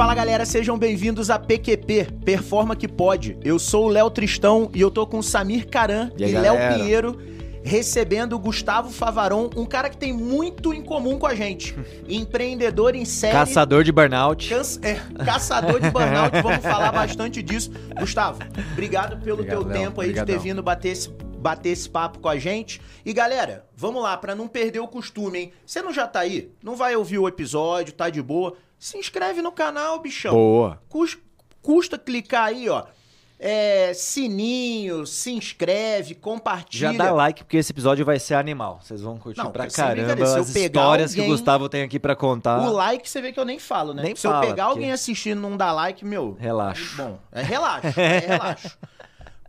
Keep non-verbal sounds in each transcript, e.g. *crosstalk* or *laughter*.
Fala galera, sejam bem-vindos a PQP, Performa que Pode. Eu sou o Léo Tristão e eu tô com o Samir Caran E e, Léo? Pinheiro recebendo o Gustavo Favaron, um cara que tem muito em comum com a gente. *laughs* Empreendedor em série. Caçador de burnout. Cansa- é, caçador de burnout, vamos falar bastante disso. Gustavo, obrigado pelo Obrigado, teu Léo. tempo aí de ter Obrigadão. vindo bater esse, bater esse papo com a gente. E galera, vamos lá, pra não perder o costume, hein? Você não já tá aí? Não vai ouvir o episódio, tá de boa? Se inscreve no canal, bichão. Boa. Cus- custa clicar aí, ó. É, sininho, se inscreve, compartilha. Já dá like, porque esse episódio vai ser animal. Vocês vão curtir Não, pra caramba as histórias que alguém- o Gustavo tem aqui pra contar. O like você vê que eu nem falo, né? Nem Se fala, eu pegar porque- alguém assistindo e não dar like, meu. Relaxa. Bom, é relaxo, é *laughs* relaxo.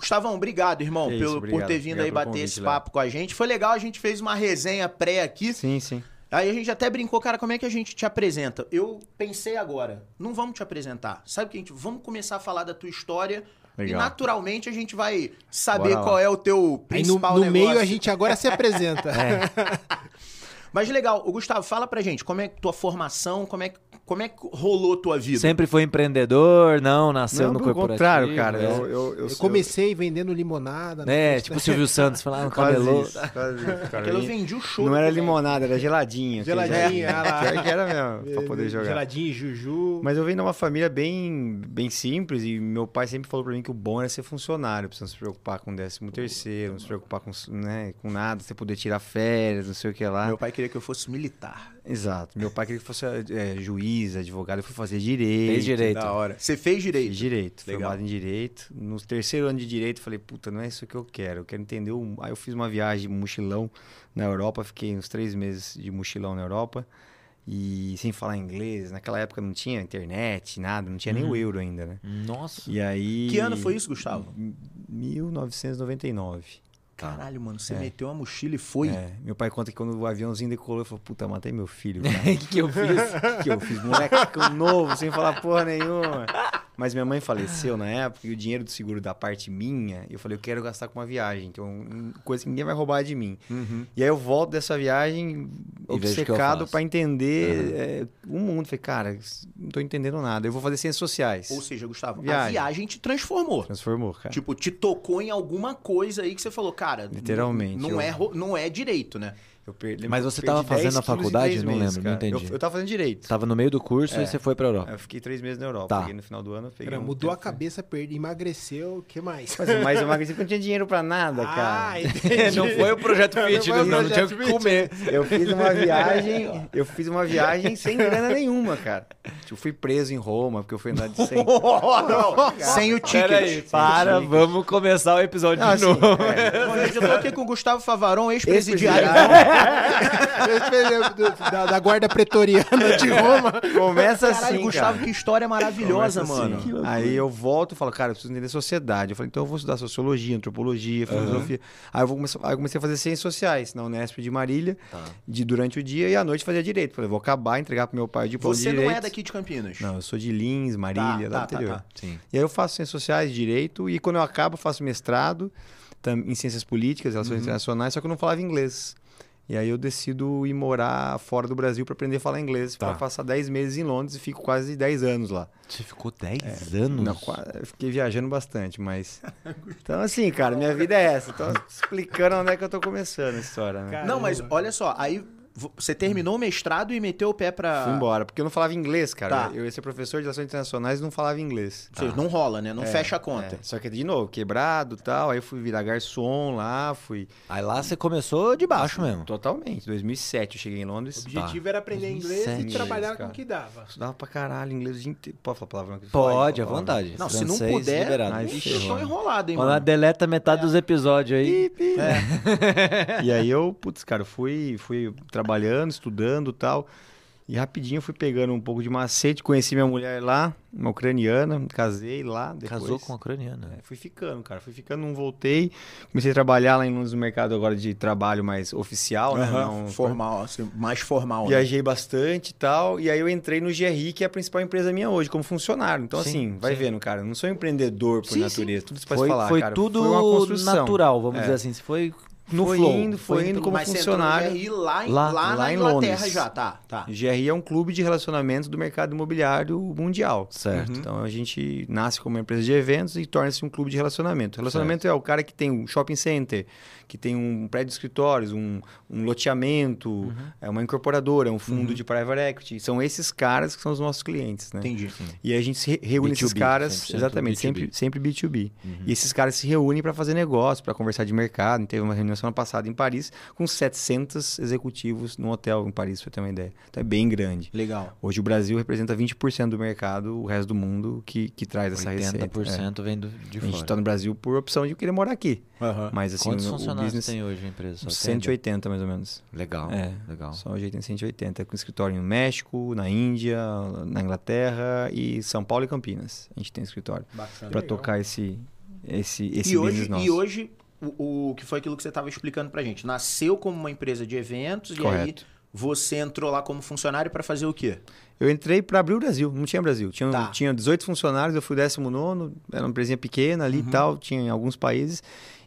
Gustavão, obrigado, irmão, Que isso, pelo, por obrigado. ter vindo Obrigado aí bater convite, esse Léo. papo com a gente. Foi legal, a gente fez uma resenha pré aqui. Sim, sim. Aí a gente até brincou, cara, como é que a gente te apresenta? Eu pensei agora, não vamos te apresentar. Sabe o que a gente. Vamos começar a falar da tua história. E Legal. naturalmente a gente vai saber qual é o teu Aí no, principal no negócio. meio a gente agora se apresenta. *laughs* Mas legal, o Gustavo, fala pra gente, como é que tua formação, como é que, como é que rolou tua vida? Sempre foi empreendedor, não, nasceu Não, no corporativo. contrário, cara. é. Eu, eu, eu, Eu comecei vendendo limonada. na É, festa. tipo o Silvio Santos falando *laughs* no. *laughs* Porque eu E vendi o show. Não era limonada, era geladinho. aquele Geladinho, ah *laughs* que era mesmo, pra poder jogar. Geladinho, juju. Mas eu venho de uma família bem, bem simples e meu pai sempre falou pra mim que o bom era ser funcionário, pra você não se preocupar com décimo terceiro, não se preocupar com, né, com nada, você poder tirar férias, não sei o que lá. Meu pai queria que eu fosse militar. Exato. Meu pai queria que fosse é, juiz, advogado, eu fui fazer direito. Fez direito. Da hora. Você fez direito. Fiz direito, Legal. formado em direito. No terceiro ano de direito, falei, puta, não é isso que eu quero. Eu quero entender. O... Aí eu fiz uma viagem, um mochilão na Europa, fiquei uns três meses de mochilão na Europa. E sem falar inglês, naquela época não tinha internet, nada, não tinha nem o euro ainda, né? Nossa. E aí. Que ano foi isso, Gustavo? 1999. Caralho, mano, você meteu uma mochila e foi. É, meu pai conta que quando o aviãozinho decolou, ele falou, puta, matei meu filho. *laughs* O que, que eu fiz? O *laughs* que, que eu fiz? Moleque novo, sem falar porra nenhuma. Mas minha mãe faleceu na época e o dinheiro do seguro da parte minha, eu falei, eu quero gastar com uma viagem. Então, coisa que ninguém vai roubar de mim. E aí eu volto dessa viagem E obcecado pra entender é, o mundo. Falei, cara, não tô entendendo nada. Eu vou fazer ciências sociais. Ou seja, Gustavo, a Viagem. viagem te transformou. Transformou, cara. Tipo, te tocou em alguma coisa aí que você falou, cara. Literalmente, Não, eu- é, não é direito, né? Eu perdi- Mas você perdi tava 10 fazendo a faculdade? Não meses, lembro, não cara. entendi. Eu, eu tava fazendo direito. Tava no meio do curso É. e você foi pra Europa. Eu fiquei três meses na Europa. Tá. Peguei no final do ano. Peguei Cara, um mudou a tempo- cabeça, perdi, emagreceu, o que mais? Mas, mas eu *laughs* emagreci porque não tinha dinheiro pra nada, cara. Ah, *laughs* entendi. não foi o projeto *laughs* Não fit, foi não, o não, tinha o que comer. Eu fiz uma viagem, eu fiz uma viagem sem grana nenhuma, cara. Eu fui preso em Roma porque eu fui andar de 100. Sem o ticket. Peraí, para, vamos começar o episódio Não, de assim, novo. é, Bom, gente, eu tô aqui com o Gustavo Favaron, ex-presidiário. Esse do- *laughs* da, da guarda pretoriana de Roma. começa Caralho, assim, Gustavo, cara. que história maravilhosa, Começa assim. mano. Aí eu volto e falo, cara, eu preciso entender sociedade. Eu falei, então eu vou estudar sociologia, antropologia, filosofia. Aí eu vou começar, aí eu comecei a fazer ciências sociais na Unesp de Marília, de, durante o dia e à noite fazia direito. Falei, vou acabar, entregar pro meu pai o diploma de Você direito. não é daqui de Campinas. Não, eu sou de Lins, Marília, Tá, lá do tá, interior. tá, Sim. E aí eu faço ciências sociais, direito, e quando eu acabo, eu faço mestrado em ciências políticas, relações Uhum. internacionais, só que eu não falava inglês. E aí eu decido ir morar fora do Brasil para aprender a falar inglês. Tá. Para passar 10 meses em Londres e fico quase 10 anos lá. Você ficou 10 anos? Não, eu fiquei viajando bastante, mas. *laughs* Então, assim, cara, minha vida é essa. Tô explicando onde é que eu tô começando a história, né? Não, mas olha só, aí você terminou o mestrado e meteu o pé pra. Fui embora, porque eu não falava inglês, cara. Tá. Eu ia ser professor de relações internacionais e não falava inglês. Ou seja, Não rola, né? Não É, fecha a conta. é. Só que, de novo, quebrado e tal. Aí eu fui virar garçom lá, fui. Aí lá você começou de baixo mesmo. Totalmente. 2007 eu cheguei em O Londres. objetivo era aprender inglês 2007, e trabalhar com o que dava. Estudava pra caralho inglês o dia inteiro. Pode falar palavrão aqui? Pode, à vontade. Não, se não puder, liberado. Ai, Ixi, ferrou, eu tô né? enrolado, hein, Quando mano. deleta metade dos episódios aí. *laughs* E aí eu, putz, cara, fui, fui trabalhando, estudando e tal. E rapidinho eu fui pegando um pouco de macete, conheci minha mulher lá, uma ucraniana, casei lá. Depois, Casou com uma ucraniana. É, fui ficando, cara. Fui ficando, não voltei. Comecei a trabalhar lá em Londres no mercado agora de trabalho mais oficial, né? Aham, Não- formal, assim, mais formal. né? Viajei bastante e tal. E aí eu entrei no GRI, que é a principal empresa minha hoje, como funcionário. Então, Sim, assim, vai sim. vendo, cara. Eu não sou empreendedor por Sim, natureza. Tudo isso pode Foi, falar, foi cara. tudo foi natural, vamos É. dizer assim. Você foi no foi Flow. indo, foi, indo como funcionário. GRI lá, em- Lá- lá, lá na em Inglaterra Londres. já, tá, tá. GRI é um clube de relacionamentos do mercado imobiliário mundial. Certo. Então a gente nasce como uma empresa de eventos e torna-se um clube de relacionamento. Relacionamento é o cara que tem um shopping center, que tem um prédio de escritórios, um, um loteamento, Uhum. é uma incorporadora, um fundo de private equity. São esses caras que são os nossos clientes, né? Entendi. E aí a gente se re- reúne esses B2B, caras, 100% exatamente, B2B. sempre, sempre B2B. E esses caras se reúnem para fazer negócio, para conversar de mercado. Teve uma reunião semana passada em Paris com 700 executivos num hotel em Paris, você ter uma ideia. Então é bem grande. Legal. Hoje o Brasil representa 20% do mercado, o resto do mundo que, que traz essa receita. 80% vem do, de É. A fora. gente está no Brasil por opção de querer morar aqui. Mas assim, Quantos o, business... tem hoje a empresa? Só uns tem? 180 mais ou menos. Legal, É. legal. Só hoje tem 180, com escritório no México, na Índia, na Inglaterra e São Paulo e Campinas. A gente tem escritório para tocar esse esse esse E business hoje, nosso. e hoje o, o que foi aquilo que você estava explicando pra gente? Nasceu como uma empresa de eventos e aí Correto. você entrou lá como funcionário para fazer o quê? Eu entrei para abrir o Brasil, não tinha Brasil. Tinha, Tá. tinha 18 funcionários, eu fui o 19, era uma empresinha pequena ali e Uhum. tal, tinha em alguns países.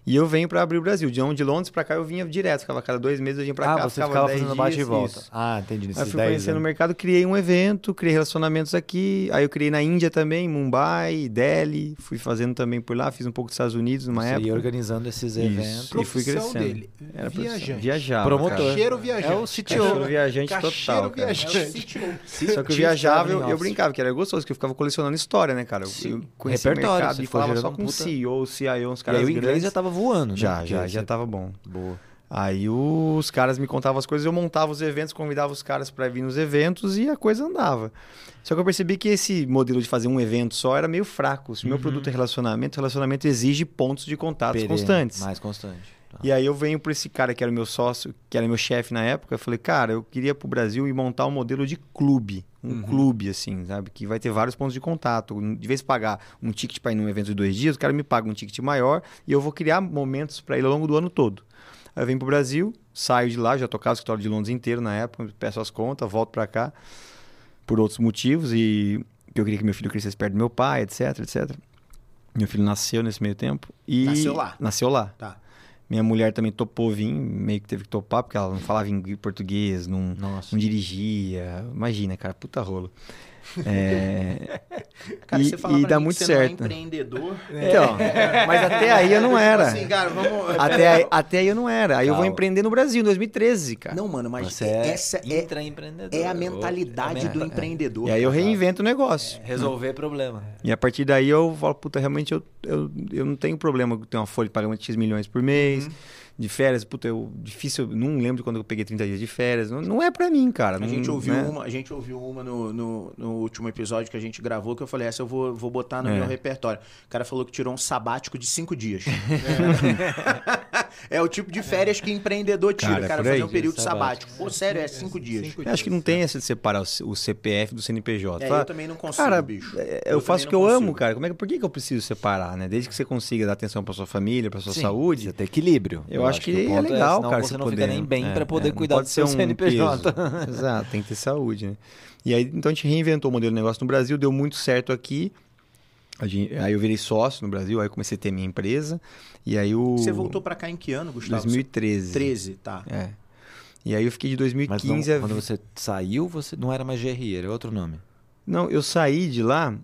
E eu venho para abrir o Brasil. De onde de Londres para cá eu vinha direto, ficava cada dois meses eu vinha para ah, cá, você ficava 10 fazendo bate e volta. isso. Ah, entendi. Aí eu fui 10 conhecendo o mercado, criei um evento, criei relacionamentos aqui. Aí eu criei na Índia também, Mumbai, Delhi. Fui fazendo também por lá, fiz um pouco dos Estados Unidos numa Você época. ia organizando esses Isso. eventos. E fui crescendo. dele, Era viajante. Viajava. Promotor. Cacheiro viajante. É o CTO. Cacheiro viajante Cacheiro total. viajante. Só que eu viajava, eu, eu brincava, que era gostoso, que eu ficava colecionando história, né, cara? Eu, eu conhecia o Repertório, mercado você e falava só com puta- CEO, CIO, uns E caras aí o inglês já tava voando, né? Já, já, já tava bom. Boa. Aí os caras me contavam as coisas, eu montava os eventos, convidava os caras para vir nos eventos e a coisa andava. Só que eu percebi que esse modelo de fazer um evento só era meio fraco. Se o meu produto é relacionamento, relacionamento exige pontos de contatos Perene, constantes. Mais constante. Tá. E aí eu venho por esse cara que era o meu sócio, que era meu chefe na época, eu falei, cara, eu queria ir pro Brasil e montar um modelo de clube. Um clube, assim, sabe? Que vai ter vários pontos de contato. De vez em pagar um ticket para ir num evento de dois dias, o cara me paga um ticket maior e eu vou criar momentos para ele ao longo do ano todo. Aí eu venho pro Brasil, saio de lá, já tocava o escritório de Londres inteiro na época, peço as contas, volto para cá por outros motivos e que eu queria que meu filho crescesse perto do meu pai, etc, etc. Meu filho nasceu nesse meio tempo e Nasceu lá? Nasceu lá. Tá. Minha mulher também topou vir, meio que teve que topar, porque ela não falava ingl- português, não, não dirigia. Imagina, cara, puta rolo. É, *laughs* Cara, E- você fala e dá muito você certo. não é empreendedor. Então, mas até aí eu não era. Assim, cara, vamos... Até aí, até aí eu não era. Aí eu vou Calma. empreender no Brasil, em 2013, cara. Não, mano, mas Você é essa é, é a mentalidade É, do é. empreendedor. E aí eu reinvento o negócio. Resolver problema. E a partir daí eu falo, puta, realmente eu, eu, eu não tenho problema ter uma folha de pagamento de X milhões por mês, Uhum. De férias, puta, eu difícil, eu não lembro quando eu peguei 30 dias de férias. Não, não é pra mim, cara. A não- gente ouviu né? uma, a gente ouviu uma no, no, no último episódio que a gente gravou, que eu falei, essa eu vou, vou botar no É. meu repertório. O cara falou que tirou um sabático de cinco dias. É, *laughs* o tipo de férias que empreendedor tira. Cara, o cara fazer um período Sabático. sabático. Pô, sério, é cinco dias. Cinco acho que não tem essa de separar o, CPF do CNPJ. É, Fala, eu também não consigo, cara, bicho. é, Eu eu, faço o que eu não amo, consigo. cara. Como é que, por que, que eu preciso separar, né? Desde que você consiga dar atenção pra sua família, pra sua Sim, saúde. Precisa ter equilíbrio. Eu, acho que, o é ponto legal, senão cara. Você você não poder, fica nem bem é, pra poder é, cuidar do seu um *laughs* CNPJ. peso. Exato, tem que ter saúde, né? E aí, então a gente reinventou o modelo de negócio no Brasil, deu muito certo aqui. A gente- aí eu virei sócio no Brasil, aí comecei a ter minha empresa. E aí o. Você voltou pra cá em que ano, Gustavo? 2013. 13, tá. É. E aí eu fiquei de 2015 Mas não, a quando você saiu, você não era mais GRI, era outro nome. Não, eu saí de lá.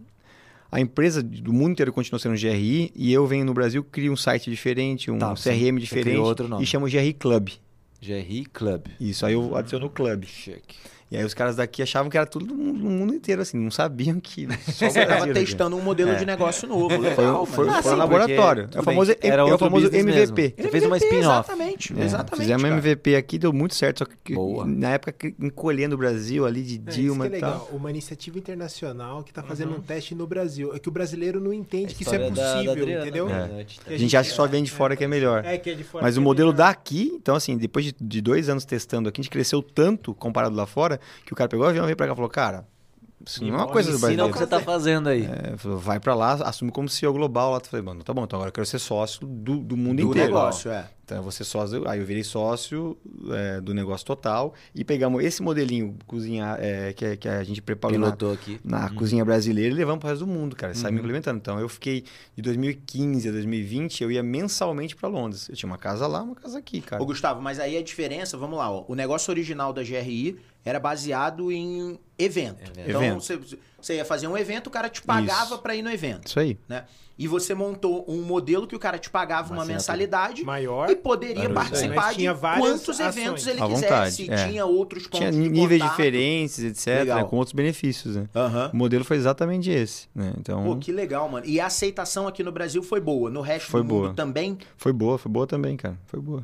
A empresa do mundo inteiro continua sendo GRI e eu venho no Brasil, crio um site diferente, um Tá, sim. CRM Você diferente outro nome. e chamo GRI Club. GRI Club. Isso, aí eu adiciono o Club. Chique. E aí os caras daqui achavam que era tudo no mundo, inteiro, assim, não sabiam que *laughs* só Você tava Brasil testando um modelo de negócio novo. Foi, Legal, um- foi, mano. foi um sim, laboratório. É o famoso, era é o famoso MVP. mesmo. Você fez uma spin-off. Exatamente, É, exatamente. Fizemos cara. MVP aqui, deu muito certo. Só que Boa. na época encolhendo o Brasil ali de É, Dilma isso que é e tal. legal. Uma iniciativa internacional que tá fazendo um teste no Brasil. É que o brasileiro não entende que isso é história da- da possível, Adriana, entendeu? né? A gente acha que só vem de fora que é melhor. É que é de fora Mas o é modelo daqui, então assim, depois de, de dois anos testando aqui, a gente cresceu tanto comparado lá fora, que o cara pegou o avião, veio pra cá e falou, cara, isso não é uma coisa do Ensina o que você tá fazendo aí. É, vai pra lá, assume como CEO global lá. Eu falei, mano, tá bom, então agora eu quero ser sócio do, do mundo Do inteiro. negócio, é. Então vou ser sócio, aí eu virei sócio é, do negócio total e pegamos esse modelinho cozinha é, que, que a gente preparou na, Pilotou aqui. na cozinha brasileira e levamos para o resto do mundo, cara. Saímos implementando. Então eu fiquei de 2015 a 2020, eu ia mensalmente para Londres. Eu tinha uma casa lá, uma casa aqui, cara. Ô, Gustavo, mas aí a diferença, vamos lá, ó. O negócio original da GRI era baseado em evento. Evento. Então, você, você ia fazer um evento, o cara te pagava pra ir no evento, Isso aí. né? E você montou um modelo que o cara te pagava uma, Uma mensalidade Maior. e poderia participar de quantos ações. eventos ele quisesse. é. Tinha outros pontos Tinha de níveis contato. diferentes, etc., né, com outros benefícios, né? Aham. O modelo foi exatamente esse, né? Então, Pô, que legal, mano. E a aceitação aqui no Brasil foi boa. No resto Foi do mundo boa. também? foi boa, foi boa também, cara. Foi boa.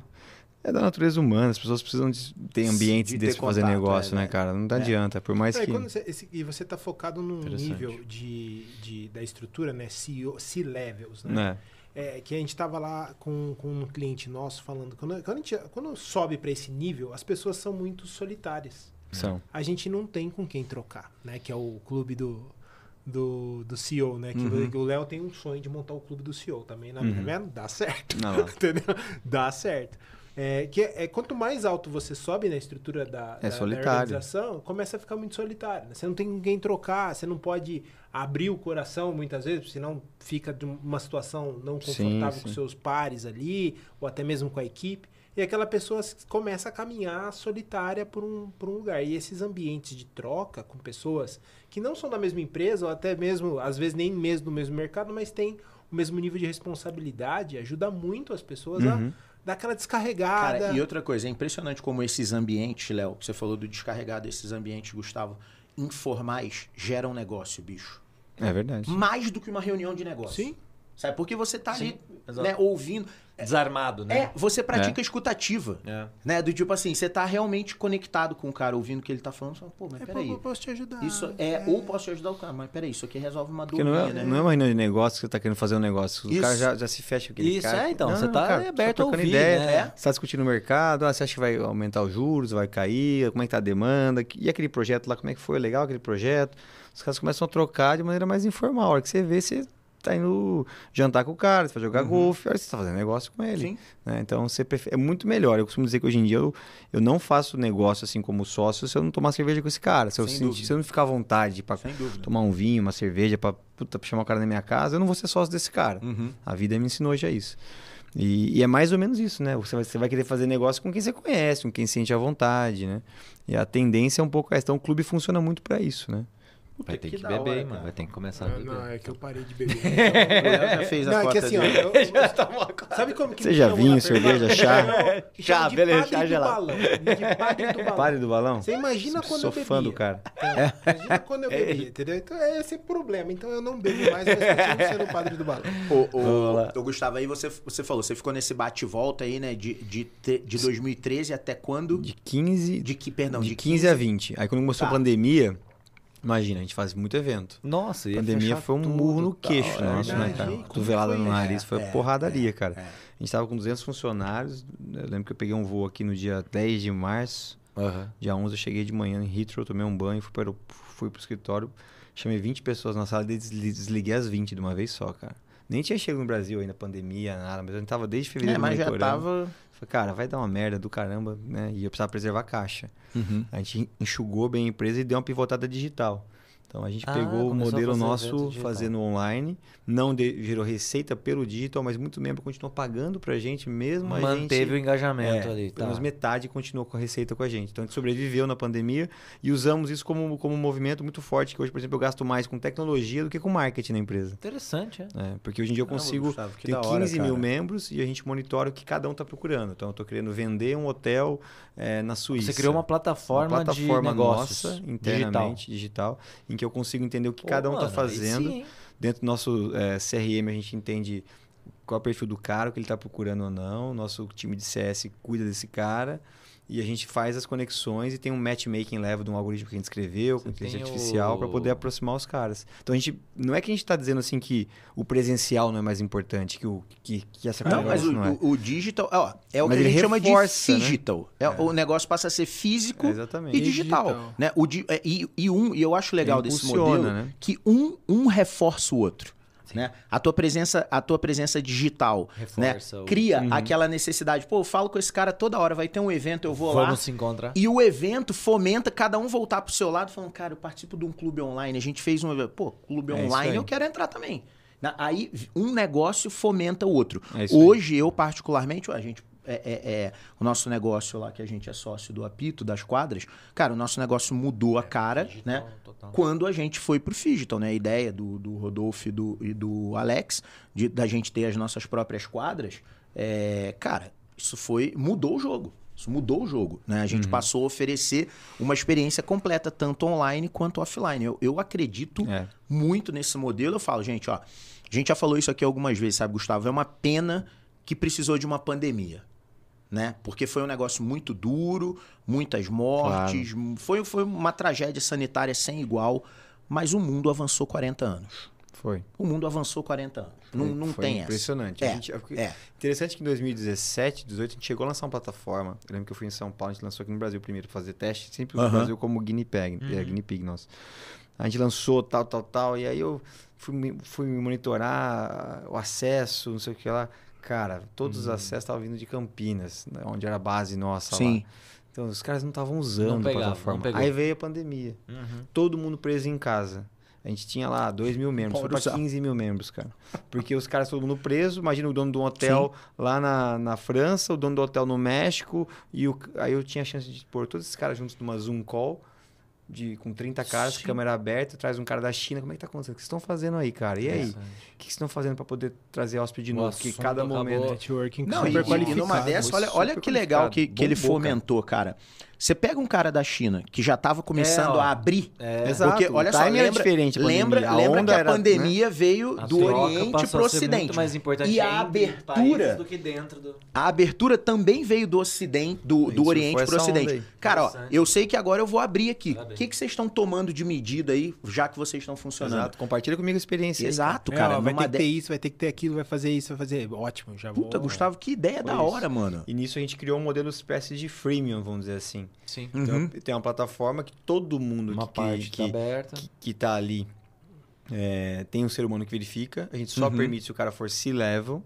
É da natureza humana, as pessoas precisam de ter ambientes De ter desses pra fazer contato, negócio, é, né, né? cara? Não É. adianta, por mais e que... você- esse- e você tá focado num nível de, de- da estrutura, né? CEO C-levels, né? Né? É, que a gente tava lá com, com um cliente nosso falando. Quando, quando, gente, quando sobe para esse nível, as pessoas são muito solitárias. São. A gente não tem com quem trocar, né? Que é o clube do, do, do CEO, né? Que Uhum. o Léo tem um sonho de montar o clube do CEO também, né? Uhum. Vendo? Dá certo. Não. *laughs* Entendeu? Dá certo. É, que é, quanto mais alto você sobe na estrutura da, É da- da organização, começa a ficar muito solitário. né? Você não tem ninguém trocar, você não pode abrir o coração muitas vezes, senão fica de uma situação não Sim, confortável com sim. seus pares ali, ou até mesmo com a equipe. E aquela pessoa começa a caminhar solitária por um, por um lugar. E esses ambientes de troca com pessoas que não são da mesma empresa, ou até mesmo, às vezes nem mesmo do mesmo mercado, mas tem o mesmo nível de responsabilidade, ajuda muito as pessoas Uhum. a dar aquela descarregada. Cara, e outra coisa, é impressionante como esses ambientes, Léo, que você falou do descarregar desses ambientes, Gustavo, informais geram negócio, bicho. É verdade. Mais do que uma reunião de negócio. Sim. Sabe? Porque você tá ali, Sim, exato. né, ouvindo. Desarmado, né? É, você pratica escutativa. É. Né? Do tipo assim, você tá realmente conectado com o cara, ouvindo o que ele tá falando. Você fala, pô, mas É, peraí. pô, eu posso te ajudar. Isso é, ou posso te ajudar o cara, mas peraí, isso aqui resolve uma dúvida, não é, né? não é uma reunião de negócio que você tá querendo fazer um negócio. Isso. O cara já, já se fecha aquele Isso, cara. é, então, Não, você tá cara, aberto a ouvir, ideia. né? Você tá discutindo o mercado, ah, você acha que vai aumentar os juros, vai cair, como é que tá a demanda, e aquele projeto lá, como é que foi, legal aquele projeto. Os caras começam a trocar de maneira mais informal. A hora que você vê, você tá indo jantar com o cara, você vai jogar golfe, a hora que você tá fazendo negócio com ele. Né? Então você é muito melhor. Eu costumo dizer que hoje em dia eu, eu não faço negócio assim como sócio se eu não tomar cerveja com esse cara. Se eu, sentir, se eu não ficar à vontade para tomar um vinho, uma cerveja, pra chamar o cara na minha casa, eu não vou ser sócio desse cara. Uhum. A vida me ensinou já isso. E, e é mais ou menos isso, né? Você vai, você vai querer fazer negócio com quem você conhece, com quem sente à vontade, né? E a tendência é um pouco essa. Então o clube funciona muito para isso, né? Puta, Vai ter que, da beber, hora, mano. cara. Vai ter que começar a Não, beber. não, é que eu parei de beber. *laughs* O Léo já fez a Não, é que assim, ó, eu, eu- *laughs* sabe como que Seja vinho, cerveja, chá. *laughs* Chá, beleza, padre chá do gelado. padre do balão. Pare do balão. Você imagina quando Sou eu bebia. fã do cara. Imagina quando eu bebia, entendeu? Então é esse problema. Então eu não bebo mais, mas continuo sendo o padre do balão. Ô, Gustavo, aí você, você falou, você ficou nesse bate-volta aí, né? De, de, te- de 2013 até quando? De 15, De que, perdão, de 15 a 20. Aí quando começou Tá. a pandemia, imagina, a gente faz muito evento. Nossa, A ia pandemia foi um tudo, murro no tal, queixo é nosso, né, cara? Cotovelada foi no nariz, foi É, porradaria, cara. é. A gente tava com 200 funcionários. Eu lembro que eu peguei um voo aqui no dia 10 de março. Aham. Dia 11 eu cheguei de manhã em Heathrow, tomei um banho, fui para o, fui pro escritório, chamei 20 pessoas na sala e desli- desliguei as 20 de uma vez só, cara. Nem tinha chegado no Brasil ainda, pandemia, nada, mas a gente tava desde É, fevereiro mas já tava... Falei, cara, vai dar uma merda do caramba, né? E eu precisava preservar a caixa. A gente enxugou bem a empresa e deu uma pivotada digital. Então a gente Ah, pegou o a modelo nosso digital. fazendo online, não de- gerou receita pelo digital, mas muito membro continuou pagando pra gente mesmo. a Manteve o gente, engajamento é, ali. pelo menos Tá. metade continuou com a receita com a gente. Então a gente sobreviveu na pandemia e usamos isso como, como um movimento muito forte, que hoje, por exemplo, eu gasto mais com tecnologia do que com marketing na empresa. Interessante, é. É, porque hoje em dia eu consigo ter da hora, 15 mil membros e a gente monitora o que cada um está procurando. Então eu estou querendo vender um hotel eh, na Suíça. Você criou uma plataforma, Uma plataforma de negócios nossa, digital. internamente, digital. Em que eu consigo entender o que Pô, cada um está mano, aí fazendo. sim? Dentro do nosso eh, CRM, a gente entende qual é o perfil do cara, o que ele está procurando ou não. Nosso time de CS cuida desse cara. E a gente faz as conexões e tem um matchmaking level de um algoritmo que a gente escreveu, com inteligência artificial, o- para poder aproximar os caras. Então a gente. Não é que a gente está dizendo assim que o presencial não é mais importante, que, o, que, que essa Não, mas o, não é. o- o digital, ó, é o Mas que a ele gente chama de reforça, né? digital. É, O negócio passa a ser físico É, exatamente. e digital. Digital. Né? O, di- é, e, e um, e eu acho legal Ele desse modelo né? que um, um reforça o outro. Né? A tua presença, a tua presença digital, né? Reforça o- Cria Uhum. aquela necessidade. Pô, eu falo com esse cara toda hora, vai ter um evento, eu vou lá. Vamos se encontrar. E o evento fomenta cada um voltar pro seu lado, falando, cara, eu participo de um clube online, a gente fez um evento. Pô, clube É online, eu quero entrar também. Aí um negócio fomenta o outro. É isso aí. Hoje, eu particularmente, a gente. É, é- é, o nosso negócio lá, que a gente é sócio do Apito, das quadras, cara, o nosso negócio mudou a cara, né? Total. Quando a gente foi pro Digital, né? A ideia do, do Rodolfo e do, e do Alex, de, da gente ter as nossas próprias quadras, é, cara, isso foi. mudou o jogo. Isso mudou o jogo, né? A Uhum. gente passou a oferecer uma experiência completa, tanto online quanto offline. Eu, eu acredito É. muito nesse modelo. Eu falo, gente, ó, a gente já falou isso aqui algumas vezes, sabe, Gustavo? É uma pena que precisou de uma pandemia, né? Porque foi um negócio muito duro, muitas mortes, foi, foi uma tragédia sanitária sem igual, mas o mundo avançou 40 anos. Foi. O mundo avançou 40 anos. Não, não Foi tem impressionante. essa. A gente- É, é. Interessante que em 2017, 2018, a gente chegou a lançar uma plataforma. Eu lembro que eu fui em São Paulo, a gente lançou aqui no Brasil primeiro fazer teste, sempre Aham. o Brasil como guinea pig, é, guinea pig nosso. A gente lançou tal, tal, tal, e aí eu fui, me- fui monitorar o acesso, não sei o que lá. Cara, todos os acessos estavam vindo de Campinas, né, onde era a base nossa Sim. lá. Então os caras não estavam usando pegava, a não plataforma. Aí veio a pandemia. Uhum. Todo mundo preso em casa. A gente tinha lá 2 mil membros, foi Pode pra usar. 15 mil membros, cara. Porque os caras, todo mundo preso. Imagina o dono de um hotel lá na, na França, o dono do hotel no México. E o, aí eu tinha a chance de pôr todos esses caras juntos numa Zoom call. De, com 30 caras, Sim. câmera aberta, traz um cara da China. Como é que tá acontecendo? O que vocês estão fazendo aí, cara? E aí? O que vocês estão fazendo para poder trazer hóspede de O novo? Porque cada momento. Networking Não, e, super e numa dessa, olha, super olha que legal que, que ele fomentou, cara. Você pega um cara da China que já estava começando É, a abrir. É, Exato. Porque, olha o só, lembra, diferente. a lembra, lembra que onda a era, né? pandemia veio a do Oriente passou pro a ser Ocidente. Mais importante E a abertura- do que dentro do. A abertura também veio do Ocidente, do, do Oriente essa onda Ocidente. Cara, ó, eu sei que agora eu vou abrir aqui. O que, que vocês estão tomando de medida aí, já que vocês estão funcionando? Exato. Compartilha comigo a experiência. aí, Exato, É, cara. ó, vai ter que ter isso, vai ter que ter aquilo, vai fazer isso, vai fazer. Ótimo, já vou. Puta, Gustavo, que ideia Foi da isso. hora, mano. E nisso a gente criou um modelo espécie de freemium, vamos dizer assim. Sim. Uhum. Então, tem uma plataforma que todo mundo Uma que, parte que, tá aberta. que, que tá ali é, tem um ser humano que verifica. A gente só Uhum. permite se o cara for C-level,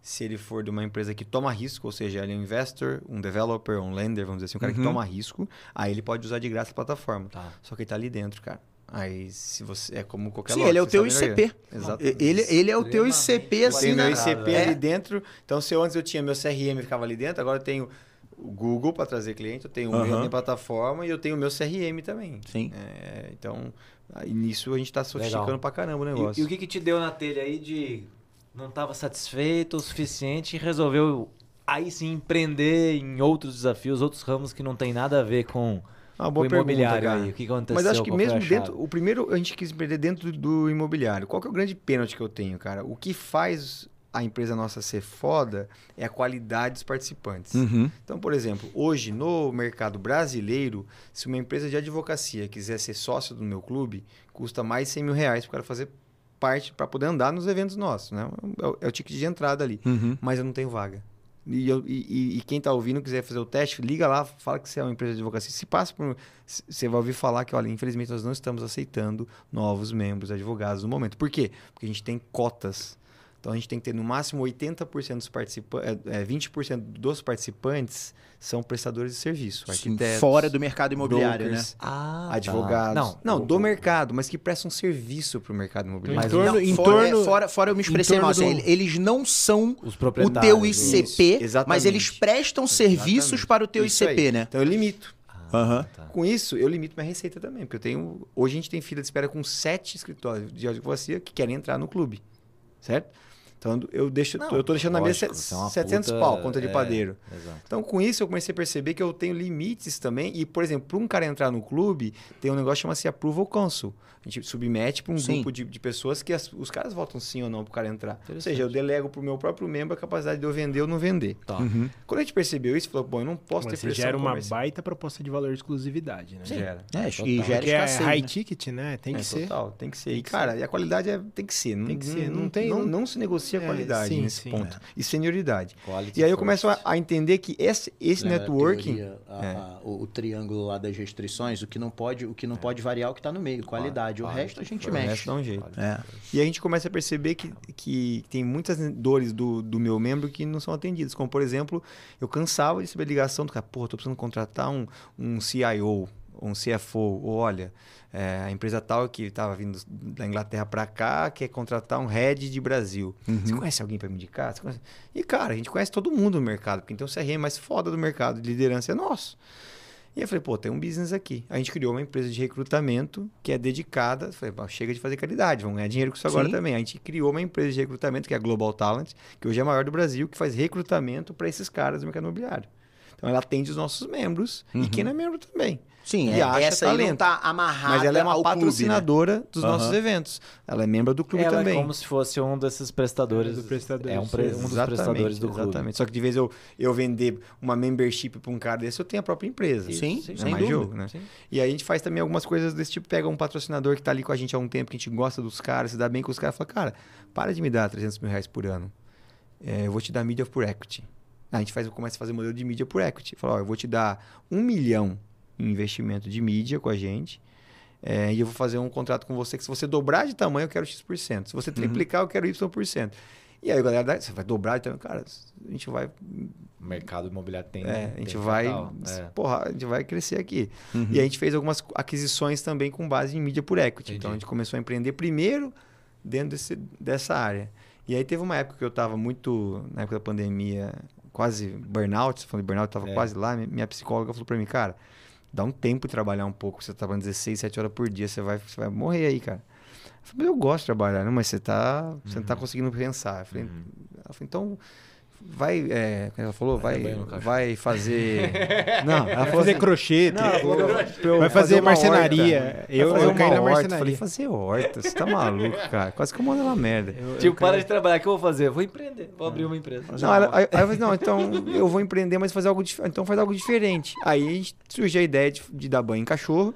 se ele for de uma empresa que toma risco, ou seja, ele é um investor, um developer, um lender, vamos dizer assim, um cara que Uhum. toma risco, aí ele pode usar de graça a plataforma. Tá. Só que ele tá ali dentro, cara. Aí, se você. É como qualquer Sim, loja, ele é o teu. ICP. Exatamente. Ele, ele é o teu Extremamente ICP, assim, tenho meu né? ICP É. ali dentro. Então, se eu antes eu tinha meu CRM ficava ali dentro, agora eu tenho o Google para trazer cliente, eu tenho o meu minha plataforma e eu tenho o meu CRM também. Sim. É, então, aí nisso a gente tá sofisticando Legal. pra caramba o E, negócio. e o que, que te deu na telha aí de não estava satisfeito o suficiente e resolveu aí sim empreender em outros desafios, outros ramos que não tem nada a ver com Uma o boa pergunta, imobiliário aí? O que aconteceu? Mas acho que mesmo dentro. O primeiro a gente quis empreender dentro do imobiliário. Qual que é o grande pênalti que eu tenho, cara? O que faz a empresa nossa ser foda é a qualidade dos participantes. Uhum. Então, por exemplo, hoje no mercado brasileiro, se uma empresa de advocacia quiser ser sócio do meu clube, custa mais de 100 mil reais para o cara fazer parte, para poder andar nos eventos nossos. Né? É, o, é o ticket de entrada ali. Uhum. Mas eu não tenho vaga. E, eu- e- e- quem está ouvindo quiser fazer o teste, liga lá, fala que você é uma empresa de advocacia. Se passa por. Você vai ouvir falar que, olha, infelizmente nós não estamos aceitando novos membros advogados no momento. Por quê? Porque a gente tem cotas. Então a gente tem que ter no máximo 80% dos participantes, é, 20% dos participantes são prestadores de serviço, Sim, arquitetos, fora do mercado imobiliário, né? brokers, Ah, tá. advogados. Não, não o- do o- mercado, mas que prestam serviço para o mercado imobiliário. Mas em torno, Não, em fora, torno- é, fora, fora eu me expressei mal. assim, do- Eles não são Os o proprietários. teu ICP, Isso, mas eles prestam serviços Exatamente. para o teu Isso ICP, aí. né? Então eu limito. Ah, Aham. tá. Com isso, eu limito minha receita também, porque eu tenho. Hoje a gente tem fila de espera com sete escritórios de advocacia que querem entrar no clube. Certo? Então eu deixo, Não, eu tô deixando na mesa lógico, é uma 700 puta- pau, conta de é, padeiro. Exato. Então, com isso, eu comecei a perceber que eu tenho limites também. E, por exemplo, para um cara entrar no clube, tem um negócio que chama-se Approval Council. A gente submete para um Sim. grupo de, de pessoas que as- os caras votam sim ou não para o cara entrar. Ou seja, eu delego para o meu próprio membro a capacidade de eu vender ou não vender. Tá. Uhum. Quando a gente percebeu isso, falou, bom, eu não posso Mas ter pressão gera uma comercial. baita proposta de valor de exclusividade, né? Gera. É, Total. e gera é escassez, high né? ticket, né? Tem que É, ser. Total, tem que ser. E, Tem que cara, e a qualidade é, tem que ser. Tem que ser, não tem- Não, não- não se negocia associa É, qualidade sim, nesse sim. ponto. E senioridade. Quality E aí eu começo a, a entender que esse, esse a networking. teoria, a- É. a- o, o triângulo lá das restrições, o que não pode, o que não pode variar é o que está no meio, qualidade. O resto a gente o resto mexe. dá um jeito. É. E a gente começa a perceber que, que tem muitas dores do, do meu membro que não são atendidas. Como, por exemplo, eu cansava de receber ligação do cara, pô, tô precisando contratar um, um CIO, um CFO, ou olha, é, a empresa tal que estava vindo da Inglaterra para cá quer contratar um head de Brasil. Você conhece alguém para me indicar? Conhece? E, cara, a gente conhece todo mundo no mercado, porque então o CRM mais foda do mercado de liderança é nosso. E eu falei, pô, tem um business aqui. A gente criou uma empresa de recrutamento que é dedicada. Falei, chega de fazer caridade, vamos ganhar dinheiro com isso agora Sim. também. A gente criou uma empresa de recrutamento, que é a Global Talent, que hoje é a maior do Brasil, que faz recrutamento para esses caras do mercado imobiliário. Então ela atende os nossos membros e quem não é membro também. Sim, E é, acha essa aí não talento. tá amarrada Mas ela é uma ao clube, né? patrocinadora dos Aham. nossos eventos. Ela é membro do clube Ela também. é como se fosse um desses prestadores. É, do prestador, é um, pre- um dos prestadores do clube. Exatamente. Só que de vez eu, eu vender uma membership para um cara desse, eu tenho a própria empresa. Sim, Sim, É sem mais dúvida. jogo, né? Sim. E aí a gente faz também algumas coisas desse tipo, pega um patrocinador que tá ali com a gente há um tempo, que a gente gosta dos caras, se dá bem com os caras, fala, cara, para de me dar 300 mil reais por ano. É, eu vou te dar mídia por equity. A gente faz, começa a fazer modelo de mídia por equity. Fala, ó, eu vou te dar um milhão em investimento de mídia com a gente. é, e eu vou fazer um contrato com você que se você dobrar de tamanho, eu quero X%. Se você triplicar, eu quero Y%. E aí a galera, você vai dobrar de tamanho? Cara, a gente vai O mercado imobiliário tem. é, a tem gente vai, capital, é. porra, a gente vai crescer aqui. Uhum. E a gente fez algumas aquisições também com base em mídia por equity. Entendi. Então a gente começou a empreender primeiro dentro desse, dessa área. E aí teve uma época que eu estava muito, na época da pandemia, quase burnout, falou de burnout, estava É. quase lá, minha psicóloga falou para mim, cara, dá um tempo de trabalhar um pouco, você tá trabalhando 16, 17 horas por dia, você vai, você vai morrer aí, cara. Eu falei, mas eu gosto de trabalhar, não, mas você tá, você não tá Uhum. conseguindo pensar. Eu falei, ela falou, então vai, é, como ela falou, Vai vai, vai fazer, *laughs* não, ela Vai falou fazer assim, crochê, não, ela falou eu vai fazer uma marcenaria. horta. Eu, fazer eu caí na horta. marcenaria. Falei, fazer horta, você tá maluco, cara. Quase que eu mando na merda. Eu- Tipo, eu para caí- de trabalhar, o que eu vou fazer? Vou empreender, vou abrir uma empresa. Não, ela- aí, aí eu falei, não, então eu vou empreender, mas fazer algo dif- então faz algo diferente. Aí surgiu a ideia de, de dar banho em cachorro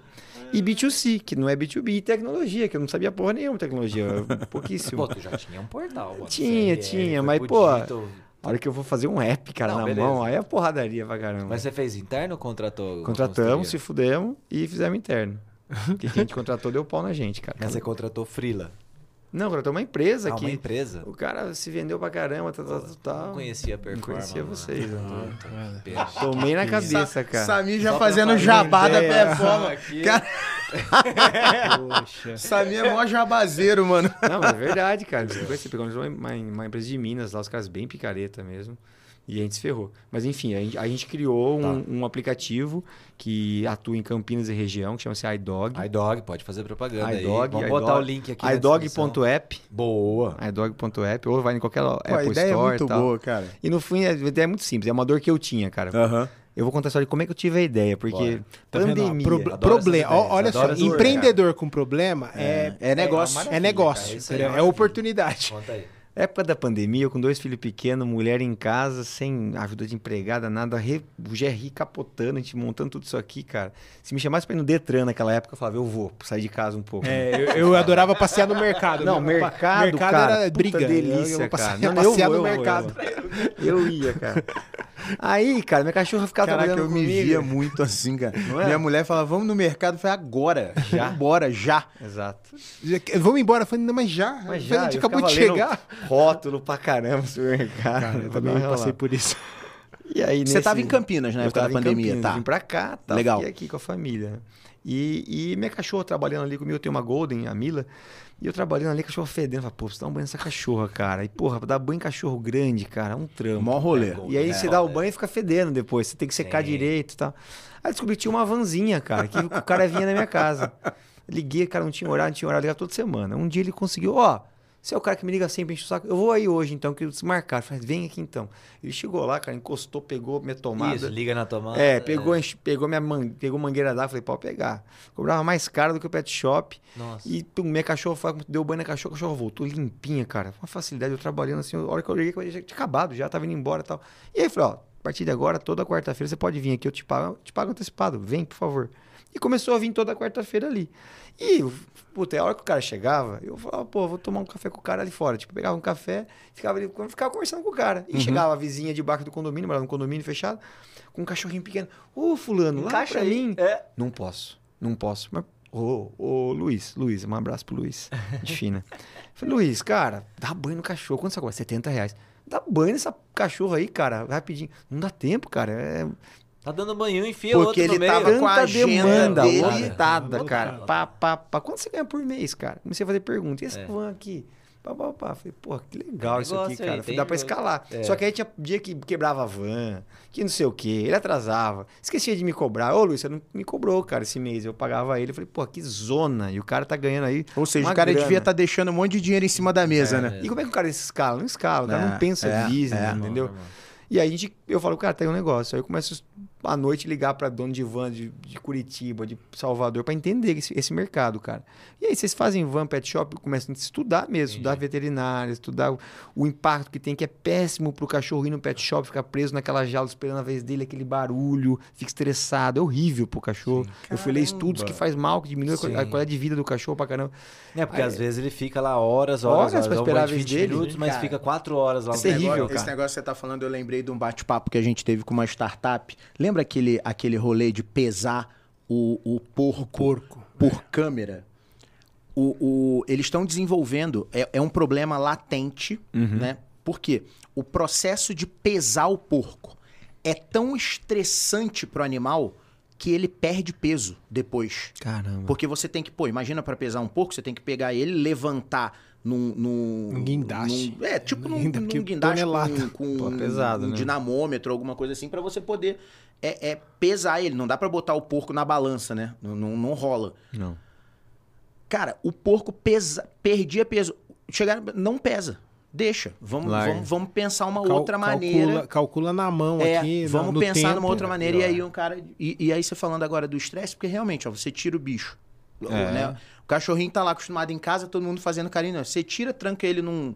e B2C, que não é B2B, e tecnologia, que eu não sabia porra nenhuma de tecnologia, *laughs* pouquíssimo. Pô, tu já tinha um portal. mano. Tinha, tinha, mas, pô, digital. A hora que eu vou fazer um app, cara, Não, na beleza. mão, aí é porradaria pra caramba. Mas você fez interno ou contratou? Contratamos, se fudemos e fizemos interno. Porque *laughs* quem a gente contratou deu pau na gente, cara. Mas você contratou Freela. Não, contratou uma empresa Ah, que uma empresa? o cara se vendeu pra caramba, tal, tal, tal, tal. Não conhecia a Não performance. conhecia vocês. Tomei na cabeça, cara. Samir já fazendo jabá da performance. *laughs* Aqui. Cara, Poxa. Samir é mó jabazeiro, mano. Não, mas é verdade, cara. Você pegou uma, uma, uma empresa de Minas lá, os caras bem picareta mesmo. E a gente se ferrou. Mas enfim, a gente, a gente criou um, um aplicativo que atua em Campinas e região, que chama-se iDog. iDog, pode fazer propaganda aí. iDog, Vamos iDog, botar o link aqui iDog.app. Boa. iDog.app, ou vai em qualquer Pô, a Apple ideia é Store muito e tal. boa, cara. E no fim, a ideia é muito simples. É uma dor que eu tinha, cara. Aham. Eu vou contar a história de como é que eu tive a ideia, porque. Tá pandemia... Adoro problema. Olha só, adoro empreendedor com problema é, É negócio. é maravilha, negócio. cara, isso aí é entendeu? é maravilha. oportunidade. Conta aí. Época da pandemia, eu com dois filhos pequenos, mulher em casa, sem ajuda de empregada, nada, re, o GRI capotando, a gente montando tudo isso aqui, cara. Se me chamasse pra ir no Detran naquela época, eu falava, eu vou, sair de casa um pouco. É, eu, eu adorava passear no mercado. Não, Meu- mercado, mercado cara, era briga. Eu- delícia, eu, passear, cara. Não, *laughs* eu passear vou, no eu vou, mercado. Eu ia, cara. Aí, cara, minha cachorra ficava Caraca, eu trabalhando me comigo. via muito assim, cara. É? Minha mulher falava, vamos no mercado. Eu falei, agora. Já. Bora, já. Exato. Vamos embora. Eu falei, não, mas já. Mas Eu falei, já, a gente eu acabou de chegar. Rótulo pra caramba, supermercado. Cara, eu também passei por isso. E aí, Você nesse- tava em Campinas na eu época da pandemia, Campinas, tá? Vim pra cá, tá? Legal. Fiquei aqui com a família. E, e minha cachorra trabalhando ali comigo, eu tenho uma Golden, a Mila. E eu trabalhando ali, cachorro fedendo. Falei, pô, você dá um banho nessa cachorra, cara. E, porra, dar banho em cachorro grande, cara, é um trampo. Mó rolê. E aí É, você dá o é. banho e fica fedendo depois. Você tem que secar Sim. direito e tal. Aí descobri que tinha uma vanzinha, cara, que o cara vinha na minha casa. Liguei, cara, não tinha horário, não tinha horário, ligava toda semana. Um dia ele conseguiu, ó, você é o cara que me liga sempre, enche o saco. Eu vou aí hoje, então, que eles marcaram. Falei, vem aqui então. Ele chegou lá, cara, encostou, pegou minha tomada. Isso, liga na tomada. É, pegou, enche- pegou minha man, pegou mangueira d'água, falei, pode pegar. Cobrava mais caro do que o pet shop. Nossa. E pum, minha cachorra foi, deu banho na cachorra, a cachorra voltou limpinha, cara. Uma facilidade, eu trabalhando assim, a hora que eu olhei, eu tinha acabado, já tava indo embora e tal. E aí falei, ó, partir de agora, toda quarta-feira você pode vir aqui, eu te pago, eu te pago antecipado. Vem, por favor. E começou a vir toda quarta-feira ali. E, puta, a hora que o cara chegava, eu falava, pô, vou tomar um café com o cara ali fora. Tipo, pegava um café, ficava ali, ficava conversando com o cara. E chegava a vizinha de baixo do condomínio, morava num condomínio fechado, com um cachorrinho pequeno. Ô, fulano, lá Encaixa pra mim. É. Não posso, não posso. Mas, ô, ô, Luiz, Luiz, um abraço pro Luiz, de fina. *laughs* Falei, Luiz, cara, dá banho no cachorro. Quanto você cobra? 70 reais. Dá banho nessa cachorro aí, cara, rapidinho. Não dá tempo, cara. É Tá dando banho, enfia Porque outro no ele meio. tava com a agenda demanda dele. lotada, Cara, cara. lotada. Pá, pá, pá. Quanto você ganha por mês, cara? Comecei a fazer pergunta. E esse É. van aqui? Pá, pá, pá. Falei, pô, que legal isso aqui, aí, cara. tem Dá pra escalar. É. Só que aí tinha dia que quebrava a van, que não sei o quê. Ele atrasava. Esquecia de me cobrar. Ô, Luiz, você não me cobrou, cara, esse mês. Eu pagava ele. Falei, pô, que zona. E o cara tá ganhando aí. Ou seja, uma o cara grana. devia estar deixando um monte de dinheiro em cima da mesa, né? E como é que o cara escala? Não escala. O cara É, não pensa é, business, é. entendeu? E aí a gente, eu falo, cara, tem um negócio. Aí eu começo à noite ligar para dono de van de, de Curitiba, de Salvador, para entender esse, esse mercado, cara. E aí vocês fazem van pet shop, começam a estudar mesmo, estudar veterinária, estudar o, o impacto que tem, que é péssimo pro cachorro ir no pet shop, ficar preso naquela jaula esperando a vez dele, aquele barulho, fica estressado, é horrível pro cachorro. Eu fui ler estudos que faz mal, que diminui a quali- a Sim. qualidade de vida do cachorro pra caramba. É, porque Aí- às vezes ele fica lá horas, horas, Horas horas, pra esperar banho a de vez 20 dele, minutos, mas cara. fica 4 horas lá é no terrível, negócio. Esse cara. negócio que você tá falando, eu lembrei de um bate-papo que a gente teve com uma startup. Lembra aquele, aquele rolê de pesar o, o porco, Porco. por câmera? O, o- eles estão desenvolvendo, é, é um problema latente, né? Por quê? O processo de pesar o porco é tão estressante pro animal que ele perde peso depois. Caramba. Porque você tem que, pô, imagina pra pesar um porco, você tem que pegar ele, levantar num. num Um guindaste. num- é, tipo num, Ainda num guindaste tonelada. com, pesado, um né? dinamômetro, alguma coisa assim, pra você poder é, é, pesar ele. Não dá pra botar o porco na balança, né? Não, não, não rola. Não. Cara, o porco pesa, perdia peso. Chegar, não pesa. Deixa. Vamos, vamos, vamos pensar uma Cal- outra calcula- maneira. Calcula na mão É, aqui. vamos no pensar tempo. numa outra maneira. E aí um cara. E, e aí você falando agora do estresse, porque realmente, ó, você tira o bicho. É. né? O cachorrinho tá lá acostumado em casa, todo mundo fazendo carinho. Não. Você tira, tranca ele num,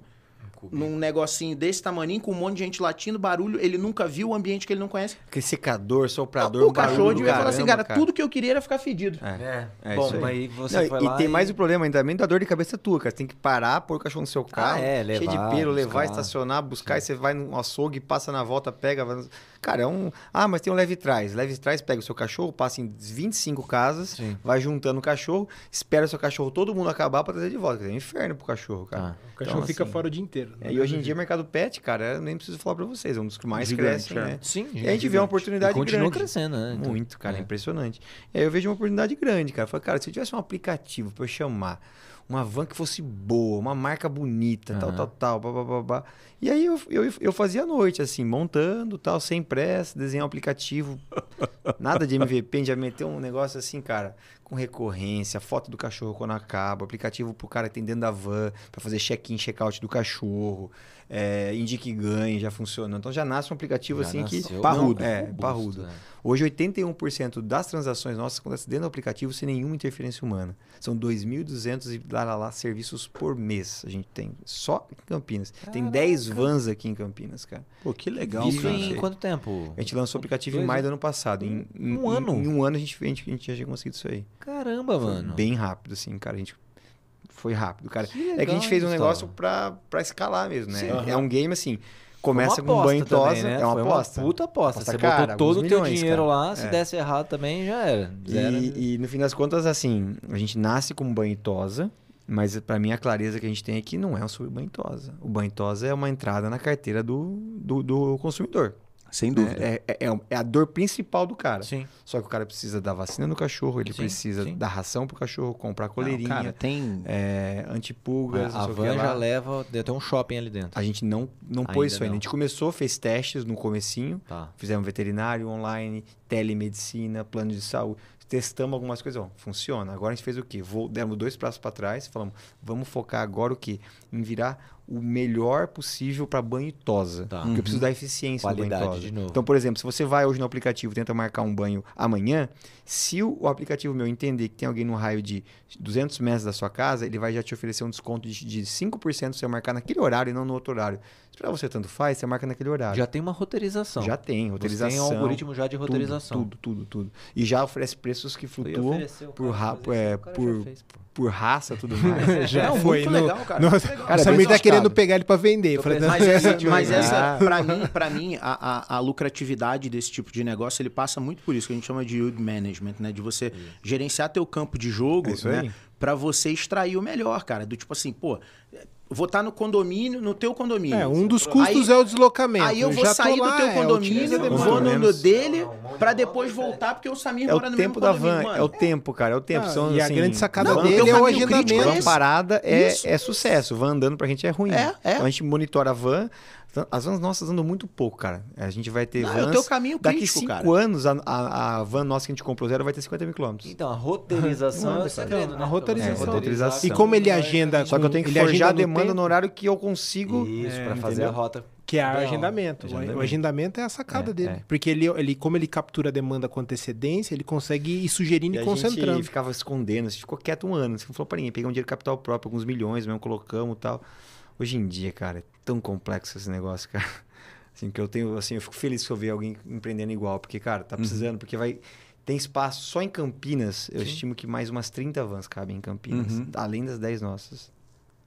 num negocinho desse tamaninho, com um monte de gente latindo, barulho. Ele nunca viu o ambiente que ele não conhece. Aquele secador, soprador, o um barulho cachorro devia falar assim, cara, caramba, tudo que eu queria era ficar fedido. É. É, É bom, isso aí. mas aí você Não, foi e lá tem mais o problema ainda também da dor de cabeça tua, cara. Você tem que parar, pôr o cachorro no seu carro, é, cheio de levar, pelo, levar, buscar. estacionar, buscar, e você vai no açougue, passa na volta, pega. vai- Cara, é um. Ah, mas tem um leve trás. Leve trás pega o seu cachorro, passa em 25 casas, Sim. vai juntando o cachorro, espera o seu cachorro todo mundo acabar pra trazer de volta. É um inferno pro cachorro, cara. Ah. O cachorro Então, fica assim, fora o dia inteiro. É, e hoje em dia o mercado pet, cara, eu nem preciso falar pra vocês, é um dos que mais Gigante, crescem, é. né? Sim, E a gente vê uma oportunidade continua grande. crescendo, né? Então, Muito, cara, é é. impressionante. E aí eu vejo uma oportunidade grande, cara. Eu falo, cara, se eu tivesse um aplicativo pra eu chamar, uma van que fosse boa, uma marca bonita, tal, Aham. tal, tal, blá, blá, blá, blá. E aí eu, eu, eu fazia à noite, assim, montando, tal, sem pressa, desenhar um aplicativo. *laughs* Nada de MVP, a gente já meteu um negócio assim, cara, com recorrência, foto do cachorro quando acaba, aplicativo pro cara que tem dentro da van, pra fazer check-in, check-out do cachorro, é, indique ganhe, já funciona. Então já nasce um aplicativo Já assim que... nasceu Parrudo. É, robusto, parrudo. né? Hoje, 81% das transações nossas acontecem dentro do aplicativo sem nenhuma interferência humana. São 2.200 e lá, lá, serviços por mês a gente tem. Só em Campinas. Tem 10 vans aqui em Campinas, cara. Pô, que legal, Isso cara. em quanto tempo? A gente lançou o aplicativo em Dois maio do ano passado. Em, em- Um em- ano? Em um ano a gente, a gente, a gente já tinha conseguido isso aí. Caramba, Foi mano. bem rápido, assim, cara. A gente foi rápido, cara. Que é que a gente legal, fez um negócio pra, pra escalar mesmo, né? Sim. É um game assim. Uma Começa com banho também, tosa. né? É uma Foi aposta. puta aposta. Aposta Você cara, botou todo o teu dinheiro cara. lá, se É. desse errado também já era. E, e no fim das contas, assim, a gente nasce com banho tosa, mas pra mim a clareza que a gente tem é que não é sobre banho tosa. O banho e tosa é uma entrada na carteira do, do, do consumidor. Sem dúvida. É, é, é- é a dor principal do cara. Sim. Só que o cara precisa da vacina no cachorro, ele Sim, precisa sim. da ração pro cachorro, comprar Não, coleirinha, cara, tem. é, antipulgas, A, não a van já leva, deve ter um shopping ali dentro. A gente não, não Ainda pôs isso ainda. não. A gente começou, fez testes no comecinho, Tá. fizemos veterinário online, telemedicina, plano de saúde. Testamos algumas coisas, ó, funciona. Agora a gente fez o quê? Vou, demos dois passos para trás, falamos, vamos focar agora o quê? Em virar o melhor possível para banho e tosa. Tá. Porque eu preciso da eficiência do banho e Qualidade, tosa. de novo. Então, por exemplo, se você vai hoje no aplicativo e tenta marcar um banho amanhã, se o, o aplicativo meu entender que tem alguém no raio de 200 metros da sua casa, ele vai já te oferecer um desconto de, de 5% se você marcar naquele horário e não no outro horário. Pra você tanto faz, você marca naquele horário. Já tem uma roteirização. Já tem, Você roteirização. tem um algoritmo já de tudo, roteirização. Tudo, tudo, tudo. E já oferece preços que flutuam por ra- é, por- fez, por raça e tudo mais. *laughs* Já Não, foi muito no- legal, cara. muito legal. O Cara, é Samir tá querendo pegar ele pra vender. Falei, Mas mas não, essa Ah. pra mim, pra mim a, a, a lucratividade desse tipo de negócio, ele passa muito por isso, que a gente chama de yield management, né? De você gerenciar teu campo de jogo, É né? aí. Pra você extrair o melhor, cara. Do tipo assim, pô, vou estar no condomínio, no teu condomínio. É, um dos custos Aí- é o deslocamento. Aí eu vou já sair lá, do teu é, condomínio, a demanda. vou no, no menos. dele, pra depois voltar, porque o Samir É mora o no tempo mesmo da condomínio, van, mano. é o tempo, cara, é o tempo. Ah, São, e a assim, grande sacada Não, dele é o é agendamento. Van esse. parada é, é sucesso. Van andando pra gente é ruim. É, é. Então a gente monitora a van. As vans nossas andam muito pouco, cara. A gente vai ter Não, é o vans. teu caminho daqui crítico, cinco cara. anos, a, a, a van nossa que a gente comprou zero vai ter 50 mil quilômetros. Então, a roteirização é o Manda, segredo, né? A roteirização. É, roteirização. E como ele agenda Só que eu tenho que forjar a demanda no horário que eu consigo. Isso, É, pra fazer entendeu? a rota. Que é o Não, agendamento. O- agendamento. O agendamento é a sacada É, dele. é. Porque ele, ele, como ele captura a demanda com antecedência, ele consegue ir sugerindo E e, a concentrando. gente ficava escondendo, a gente ficou quieto um ano. Você não falou pra ninguém, pegamos dinheiro capital próprio, alguns milhões mesmo, colocamos e tal. Hoje em dia, cara, é tão complexo esse negócio, cara. *laughs* Assim, que eu tenho, assim, eu fico feliz se eu ver alguém empreendendo igual, porque, cara, tá precisando, porque vai. Tem espaço só em Campinas, eu estimo que mais umas 30 vans cabem em Campinas, Uhum. além das 10 nossas.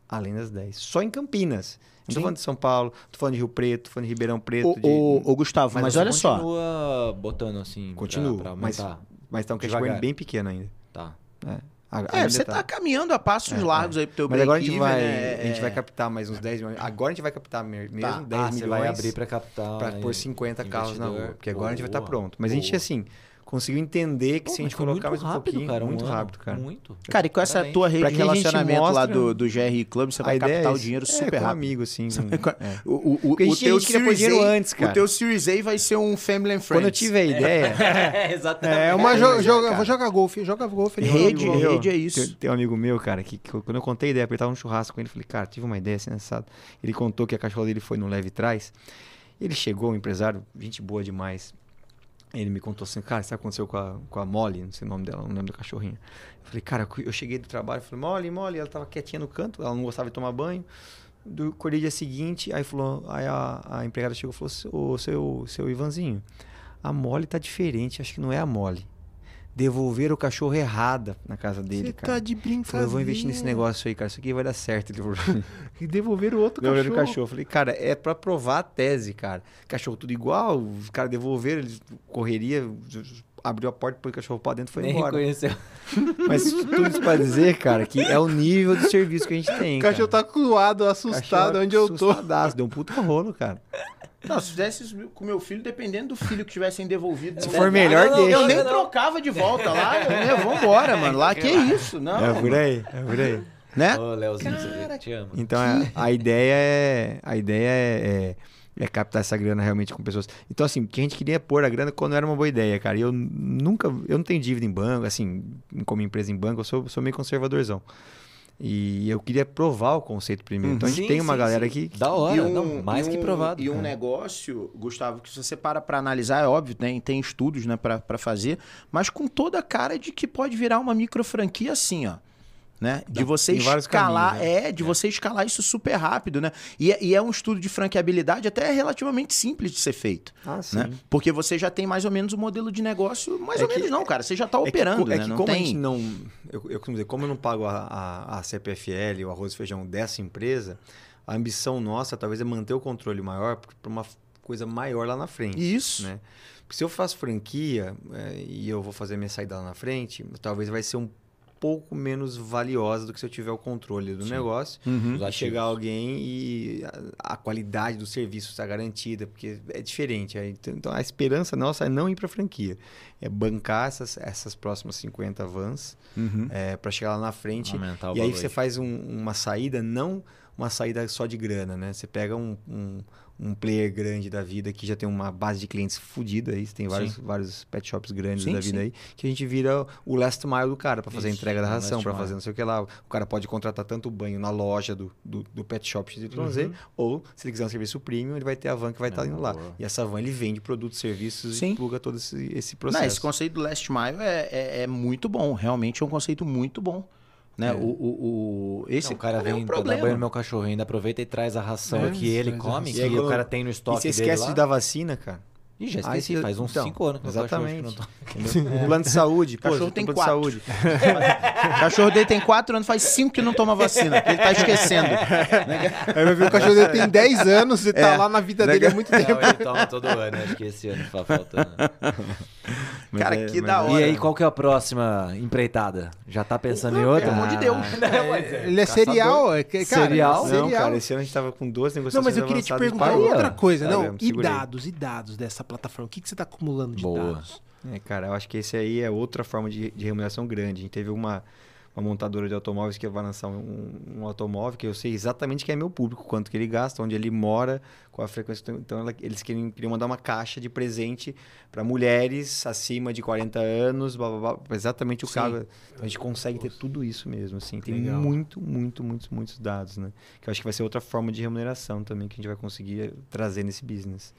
Além das 10. Só em Campinas. Não tô Sim. falando de São Paulo, tô falando de Rio Preto, tô falando de Ribeirão Preto. Ô, de... Gustavo, Mas, mas, olha só. continua botando assim. Continuo, Pra, pra mas-. Mas tá um cash burn bem pequeno ainda. Tá. É, A- É, você tá caminhando a passos É, largos aí pro teu Mas agora a gente, break-even, vai, né? a gente É, vai captar mais uns 10 milhões. Agora a gente vai captar me- mesmo Tá. 10 ah, milhões. você vai abrir pra captar. aí, pôr 50 carros na rua. Porque agora a gente vai estar Boa, pronto. Mas a gente, boa. assim, conseguiu entender que Pô, se a gente colocar mais um rápido, pouquinho, cara, um muito ano. rápido, cara. Muito. Cara, e com essa Parabéns. tua rede Pra de relacionamento lá mostra- do, do GRI Club, você vai captar é o dinheiro É, super um rápido. amigo, assim. O, o, o, o gente- a teu Series dinheiro A, antes, cara. O teu Series A vai ser um Family and Friends. Quando eu tive a ideia... É, *laughs* exatamente. É uma jo É, joga, vou jogar golfe, joga golfe. ele Rede, rede é isso. Tem, tem um amigo meu, cara, que, que quando eu contei a ideia, eu tava num churrasco com ele, falei, cara, tive uma ideia assado. Ele contou que a cachorra dele foi no leve trás. Ele chegou, um empresário, gente boa demais. Ele me contou assim, cara, o que aconteceu com a, com a Molly? Não sei o nome dela, não lembro da cachorrinha. Eu falei, cara, eu cheguei do trabalho, falei, Molly, Molly, ela tava quietinha no canto, ela não gostava de tomar banho. Do acordei dia seguinte, aí falou, aí a, a empregada chegou e falou, ô seu, seu Ivanzinho, a Molly tá diferente, acho que não é a Molly. Devolveram o cachorro errada na casa dele, Você cara. tá de Eu falei, brincadeira. eu vou investir nesse negócio aí, cara. Isso aqui vai dar certo. Ele falou, *laughs* E devolver o outro devolveram cachorro. o cachorro. Falei, cara, é pra provar a tese, cara. Cachorro tudo igual, os caras devolveram, eles correria, abriu a porta, pôs o cachorro pra dentro e foi Nem embora. reconheceu. *laughs* Mas tudo isso pra dizer, cara, que é o nível de serviço que a gente *laughs* tem. O cachorro cara. tá coado, assustado Cachorro onde eu tô. assustadaço, Deu um puta rolo, cara. Não, se fizesse isso com meu filho, dependendo do filho que tivessem devolvido. Se não- for melhor, não, não, deixa. Eu nem não. trocava de volta lá, eu, né? Vambora, mano. Lá, que isso? Não. É por aí, é por aí. Né? Ô, Leozinho, você te amo. Então a, a ideia é a ideia é, é, é captar essa grana realmente com pessoas. Então assim, o que a gente queria é pôr a grana quando era uma boa ideia, cara. E eu nunca, eu não tenho dívida em banco, assim, como empresa em banco, eu sou, sou meio conservadorzão. E eu queria provar o conceito primeiro. Então a gente Sim, tem uma sim, galera sim. que Da hora, um- não, mais e que um- provado. E um É. negócio, Gustavo, que se você para pra analisar, é óbvio, tem, tem estudos né, pra pra fazer, mas com toda a cara de que pode virar uma micro franquia assim, ó. Né? De você tem escalar, caminhos, é, de você escalar isso super rápido, né? E, é- e é um estudo de franqueabilidade até relativamente simples de ser feito. Ah. Né? Porque você já tem mais ou menos o modelo de negócio, mais É ou que- menos não, cara. Você já tá É operando, é né? que não como a tem... não. Eu, eu costumo dizer, como eu não pago a, a, a CPFL, o arroz e feijão dessa empresa, a ambição nossa talvez é manter o controle maior para uma coisa maior lá na frente. Isso. né? Porque se eu faço franquia é, e eu vou fazer minha saída lá na frente, talvez vai ser um pouco menos valiosa do que se eu tiver o controle do negócio. Uhum. E chegar alguém e a, a qualidade do serviço está garantida, porque é diferente. Aí, Então, então, a esperança nossa é não ir para franquia, é bancar essas, essas próximas 50 vans Uhum. para chegar lá na frente. Aumentar E aí valor você faz um- uma saída não uma saída só de grana, né? Você pega um, um, um player grande da vida que já tem uma base de clientes fodida aí, tem vários, vários pet shops grandes Sim, da vida sim. aí, que a gente vira o last mile do cara para fazer a Isso, entrega da o ração, para fazer não sei o que lá. O cara pode contratar tanto banho na loja do, do, do pet shop XYZ, Uhum. ou se ele quiser um serviço premium, ele vai ter a van que vai estar É, indo lá. boa. E essa van ele vende produtos, serviços Sim. e pluga todo esse, esse Não, processo. esse conceito do last mile é, é, é muito bom. Realmente é um conceito muito bom. Né? É. O, o, o- esse Não, cara é vem pra dar banho no meu cachorro, ainda aproveita e traz a ração É, que ele come, que E aí, o cara tem no E estoque você dele esquece lá. de dar vacina, cara. Ih, já Aí esqueci, você- faz uns então, 5 anos que meu cachorro acho que não exatamente. tô- Entendeu? O plano de saúde, pô, Cachorro tem plano quatro. de saúde. *laughs* *laughs* O cachorro dele tem 4 anos, faz 5 que não toma vacina. porque Ele tá esquecendo. Aí vai ver o cachorro dele tem 10 anos e tá É. lá na vida dele há muito tempo. Não, ele toma todo ano, acho que esse ano tá faltando. *laughs* Mas Cara, é- que da é- hora. E aí, qual que é a próxima empreitada? Já tá pensando em Não, outra? pelo amor de Deus. Ele é serial, é que- cara, Serial? é Não, cara, esse ano a gente tava com duas Não, negociações mas eu queria te perguntar outra coisa. Tá Não, vendo? e dados, e dados dessa plataforma? O que, que você tá acumulando de Boa. dados? É, cara, eu acho que esse aí é outra forma de, de remuneração grande. A gente teve uma, uma montadora de automóveis que vai lançar um, um automóvel que eu sei exatamente quem é meu público, quanto que ele gasta, onde ele mora, qual a frequência. Então, ela- eles queriam, queriam mandar uma caixa de presente para mulheres acima de 40 anos, blá, blá, blá, exatamente o Sim. Então, a gente consegue ter tudo isso mesmo, assim. Tem Legal. muito, muito, muitos, muitos dados, né? Que eu acho que vai ser outra forma de remuneração também que a gente vai conseguir eh, trazer nesse business.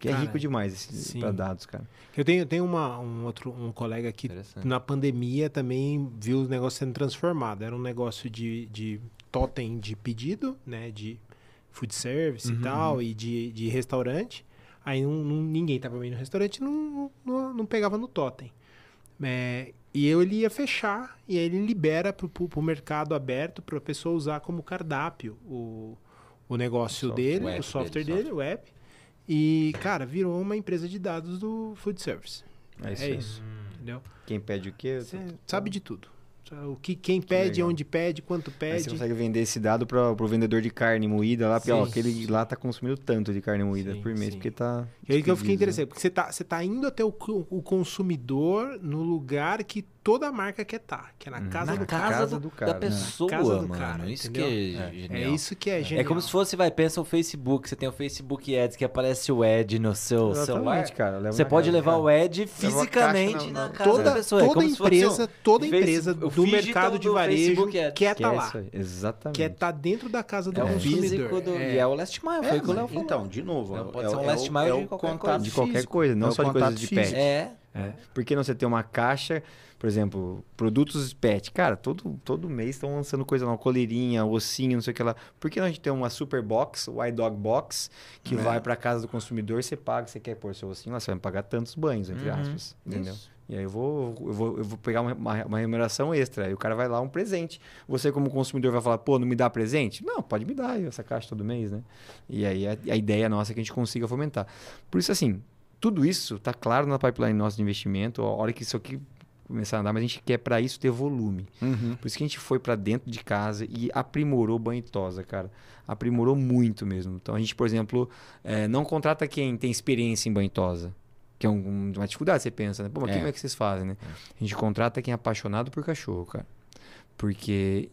Porque é Cara, rico demais para dados, cara. Eu tenho, tenho uma, um outro um colega que na pandemia também viu o negócio sendo transformado. Era um negócio de, de totem de pedido, né? De food service Uhum, e tal, e de, de restaurante. Aí não, não- ninguém tava indo no restaurante não, não, não pegava no totem. É, e eu, ele ia fechar, e aí ele libera pro, pro mercado aberto para a pessoa usar como cardápio o, o negócio software, dele, o o software dele, dele, o app. E, cara, virou uma empresa de dados do food service. É isso. É aí. isso. Entendeu? Quem pede o quê? Você sabe de tudo. O que quem pede, legal. onde pede, quanto Aí pede. você consegue vender esse dado para o vendedor de carne moída lá, porque ó, aquele lá tá consumindo tanto de carne moída Sim, por mês, sim. porque tá. E aí que eu fiquei despedido, interessado, porque você tá, você tá indo até o, o consumidor no lugar que toda marca quer estar, que é na Uhum. casa Na do casa, casa do, do cara, da né? pessoa, Casa do mano. cara, isso entendeu? que é, É genial. isso que é É genial. como se fosse, vai, pensa o Facebook. Você tem o Facebook Ads que aparece o ad no seu Exatamente, celular. cara. Você pode casa, levar cara. o a fisicamente na- na, na- casa toda, da pessoa. É toda fosse empresa, toda empresa do mercado de varejo quer Que estar é lá. Exatamente. Quer estar dentro da casa do É o consumidor. do. É. E é o last mile, foi É, o que o Léo falou. então, de novo, é- pode é ser o- um last é mile é de qualquer coisa. de qualquer coisa, não É só de coisas de pet. É. Por que não você ter uma caixa, por exemplo, produtos pet? Cara, todo, todo mês estão lançando coisa nova, coleirinha, ossinho, não sei o que lá. Por que não a gente tem uma super box, o iDog Box, que É. vai para casa do consumidor, você paga, você quer pôr seu ossinho lá, você vai me pagar tantos banhos, entre Uhum. aspas. Entendeu? Isso. E aí eu vou, eu vou, eu vou pegar uma, uma, uma remuneração extra. Aí o cara vai lá, um presente. Você, como consumidor, vai falar, pô, não me dá presente? Não, pode me dar essa caixa todo mês, né? E aí a, a ideia nossa é que a gente consiga fomentar. Por isso, assim, tudo isso tá claro na pipeline nossa de investimento. A hora que isso aqui começar a andar, mas a gente quer para isso ter volume. Uhum. Por isso que a gente foi para dentro de casa e aprimorou banho tosa, cara. Aprimorou muito mesmo. Então a gente, por exemplo, eh, não contrata quem tem experiência em banho tosa. Que é um- uma dificuldade, você pensa, né? Pô, mas É. como é que vocês fazem, né? A gente contrata quem é apaixonado por cachorro, cara. Porque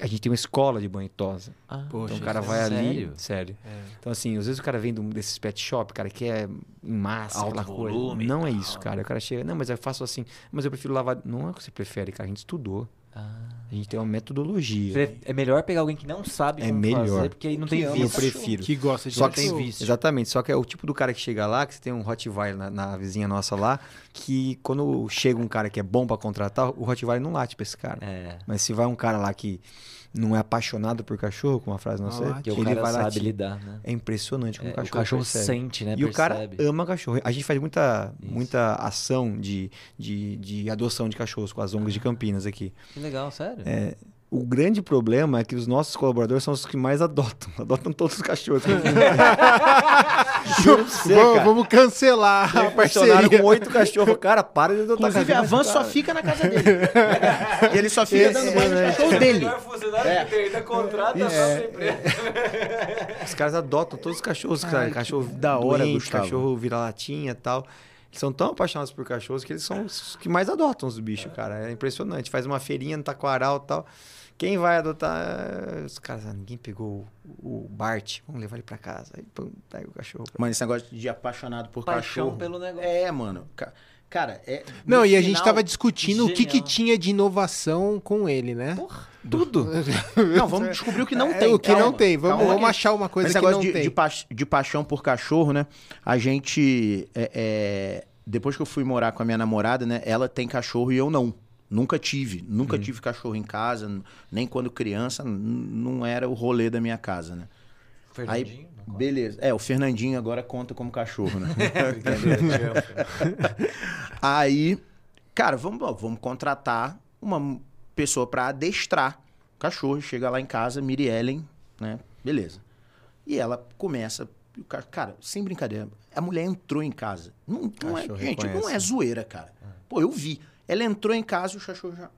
a gente tem uma escola de banho tosa. Ah, Poxa, Então o cara isso vai é ali. sério? Sério. É. Então, assim, às vezes o cara vem de desses pet shop, cara, que é em massa, Alto coisa. volume e Não é isso, cara. O cara chega, não, mas eu faço assim, mas eu prefiro lavar. Não é o que você prefere, cara. A gente estudou. Ah. A gente tem uma metodologia. É melhor pegar alguém que não sabe É como melhor. fazer, porque aí não tem Que ama eu vício. prefiro. Que gosta de Só que tem vício. Exatamente. Só que é o tipo do cara que chega lá, que você tem um Rottweiler na, na vizinha nossa lá, que quando chega um cara que é bom pra contratar, o Rottweiler não late pra esse cara. É. Mas se vai um cara lá que não é apaixonado por cachorro, como a frase sei, late. Porque o ele cara vai sabe lidar, né? É impressionante como É, o cachorro, o cachorro percebe. sente, né? E o cara Percebe. ama cachorro. A gente faz muita, Isso. muita ação de, de, de adoção de cachorros com as ONGs de Campinas aqui. Que legal, sério. É, o grande problema é que os nossos colaboradores são os que mais adotam. *laughs* Adotam todos os cachorros. *laughs* Você, vamos, cara. vamos cancelar a Tem parceria. com oito cachorros. Cara, para de adotar Inclusive, a van só fica na casa dele. *laughs* e ele só fica Esse dando é, banho no cachorro dele. funcionário É. que tem ainda contrata a É. Os caras adotam todos os cachorros. cara. Ai, que cachorro da hora, doente, Gustavo. cachorro vira-latinha e tal. São tão apaixonados por cachorros que eles são os que mais adotam os bichos, cara. É impressionante. Faz uma feirinha no taquaral e tal. Quem vai adotar? Os caras, ah, ninguém pegou o Bart, vamos levar ele pra casa. Aí, pum, pega o cachorro. Mano, esse negócio de apaixonado por Paixão cachorro. pelo negócio. É, mano. Ca- Cara, é. Não, e a gente final- tava discutindo o que, que Genial. tinha de inovação com ele, né? Tudo. *laughs* Não, vamos descobrir o que não É, tem. o que não calma. tem. Vamos, Calma vamos achar uma coisa Esse que não de, tem. de, pa- de paixão por cachorro, né? A gente. é, é, depois que eu fui morar com a minha namorada, né? Ela tem cachorro e eu não. Nunca tive. Nunca tive cachorro em casa, nem quando criança, não era o rolê da minha casa, né? Aí, Fernandinho. beleza. É, o Fernandinho agora conta como cachorro, né? *laughs* Amo. Aí, cara, vamos, vamos contratar uma pessoa pra adestrar o cachorro. Chega lá em casa, Miri Ellen, né? Beleza. E ela começa. o ca- Cara, sem brincadeira, a mulher entrou em casa. Não, não é, Cachorro gente, não é zoeira, cara. Pô, eu vi. Ela entrou em casa e os cachorros já.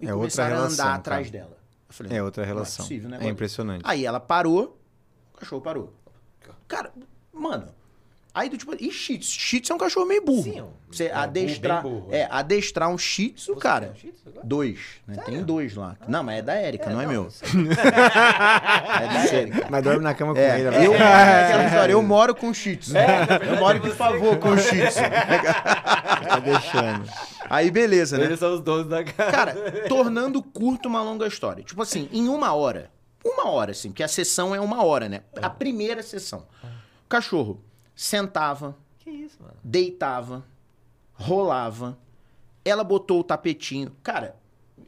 E É outra começaram a relação, andar atrás cara. dela. Eu falei, É outra não relação. possível, né, é impressionante. Aí ela parou, o cachorro parou. Cara, mano. Aí do tipo, e Shih Tzu? Shih Tzu é um cachorro meio burro. Sim, é Você é adestrar, burro, burro, é, adestrar um Shih Tzu, Você cara. tem um Shih Tzu agora? Dois, né? Tem dois lá. não, mas é da Érica, não, é meu. eu. *laughs* É da Érica. Mas dorme na cama com É, ele. eu, né? *laughs* é aquela história, eu moro com o Shih Tzu. eu moro de favor com o Shih Tzu. Tá deixando. Aí beleza, né? Eles são os donos da casa. Cara, tornando curto uma longa história. Tipo assim, em uma hora. Uma hora, assim, porque a sessão é uma hora, né? A primeira sessão. O cachorro sentava, Que isso, mano? deitava, rolava. Ela botou o tapetinho. Cara,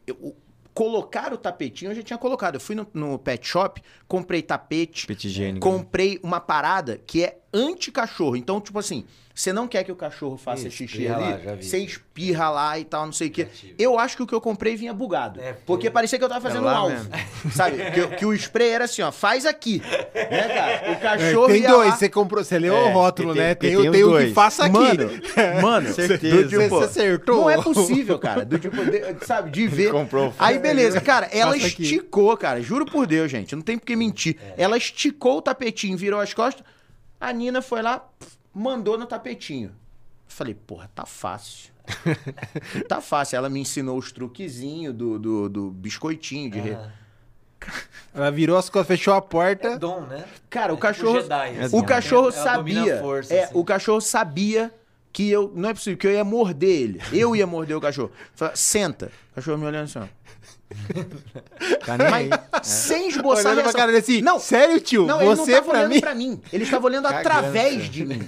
eu- o- colocar o tapetinho eu já tinha colocado. Eu fui no, no pet shop, comprei tapete, Pet higiênico. comprei uma parada que é anti-cachorro. Então, tipo assim, você não quer que o cachorro faça Ih, xixi espirra ali, lá, você espirra lá e tal, não sei o quê. Eu acho que o que eu comprei vinha bugado. É, porque porque- parecia que eu tava fazendo lá um alvo. Sabe? Que, que o spray era assim, ó, faz aqui. Né, cara? O É, cachorro tem ia dois, lá- você comprou, você leu É, o rótulo, tem- né? Tem, tem tem o que dois. faça aqui. Mano, *laughs* mano, Certeza. do tipo, Você acertou? Não é possível, cara. Do tipo, de- sabe, de ver. comprou. Aí, beleza, cara, ela Passa aqui. esticou, cara. Juro por Deus, gente. Não tem por que mentir. Ela esticou o tapetinho, virou as costas. A Nina foi lá, mandou no tapetinho. Falei, porra, tá fácil. *laughs* tá fácil. Ela me ensinou os truquezinhos do, do, do biscoitinho de re... Ah, Ela virou as costas, fechou a porta. é dom, né? Cara, o É tipo cachorro. Jedi, assim, o né? cachorro Ela sabia. força, é, assim. o cachorro sabia que eu. Não é possível, que eu ia morder ele. Eu ia morder o cachorro. Falei, senta. O cachorro me olhando assim, ó. *laughs* Tá nem aí. Mas sem esboçar Olhando pra reação. cara assim, Não, sério, tio? Não, ele não você tava pra olhando mim? pra mim. Ele estava olhando Cagando, através cara. de mim.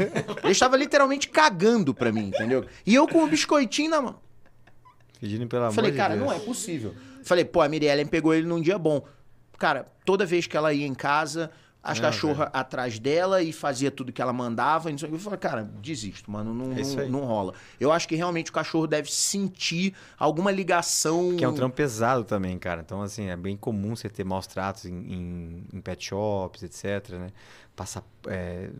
Ele estava literalmente cagando pra mim, entendeu? E eu com o biscoitinho na mão. Pedindo pelo amor Falei, de cara, Deus. não é possível. Falei, pô, a Miriellen pegou ele num dia bom. Cara, toda vez que ela ia em casa, as Não, cachorras atrás dela e fazia tudo que ela mandava. e. Eu falei, cara, desisto, mano, não, É não, não rola. Eu acho que realmente o cachorro deve sentir alguma ligação. Que é um trampo pesado também, cara. Então, assim, é bem comum você ter maus tratos em, em- em pet shops, etc, né? Passar... é,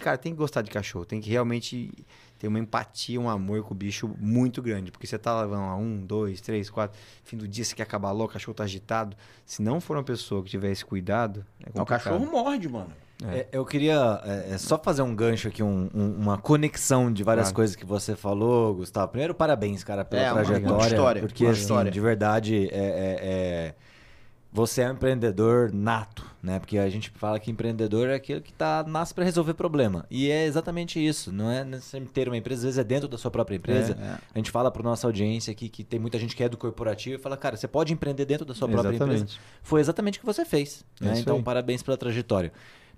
Cara, tem que gostar de cachorro. Tem que realmente ter uma empatia, um amor com o bicho muito grande. Porque você tá levando lá um, dois, três, quatro... Fim do dia você quer acabar logo, o cachorro tá agitado. Se não for uma pessoa que tiver esse cuidado... É o cachorro morde, mano. É, eu queria é, é, só fazer um gancho aqui, um- um- uma conexão de várias Claro. coisas que você falou, Gustavo. Primeiro, parabéns, cara, pela É, uma trajetória. puta história, porque, uma assim, história. de verdade, é, é- é- você é um empreendedor nato, né? Porque a gente fala que empreendedor é aquele que tá, nasce para resolver problema. E é exatamente isso. Não é necessariamente ter uma empresa, às vezes é dentro da sua própria empresa. É, é. A gente fala para nossa audiência aqui que tem muita gente que é do corporativo e fala, cara, você pode empreender dentro da sua própria empresa. Exatamente. Foi exatamente o que você fez. É né? Então, aí. parabéns pela trajetória.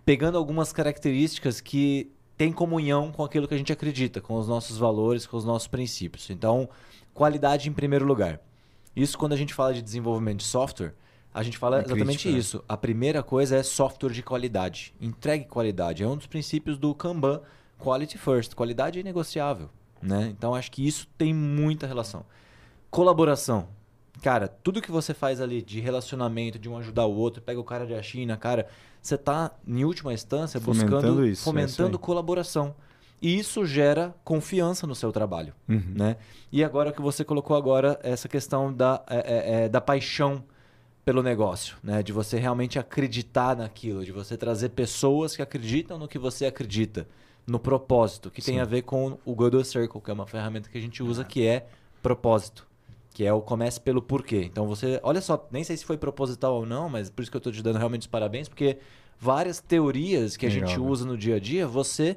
Pegando algumas características que têm comunhão com aquilo que a gente acredita, com os nossos valores, com os nossos princípios. Então, qualidade em primeiro lugar. Isso quando a gente fala de desenvolvimento de software, a gente fala É exatamente crítico, né? isso. A primeira coisa é software de qualidade. Entregue qualidade. É um dos princípios do Kanban, quality first. Qualidade é negociável. Né? Então, acho que isso tem muita relação. Colaboração. Cara, tudo que você faz ali de relacionamento, de um ajudar o outro, pega o cara da China, cara, você tá, em última instância, Fomentando buscando, isso, é isso fomentando aí. colaboração. E isso gera confiança no seu trabalho, Uhum. né? E agora que você colocou agora essa questão da, é, é, é, da paixão pelo negócio, né? De você realmente acreditar naquilo, de você trazer pessoas que acreditam no que você acredita. no propósito, que tem a ver com o Google Circle, que é uma ferramenta que a gente usa que é propósito, que é o comece pelo porquê. Então você, olha só, nem sei se foi proposital ou não, mas por isso que eu estou te dando realmente os parabéns, porque várias teorias que a Legal, gente né? usa no dia a dia, você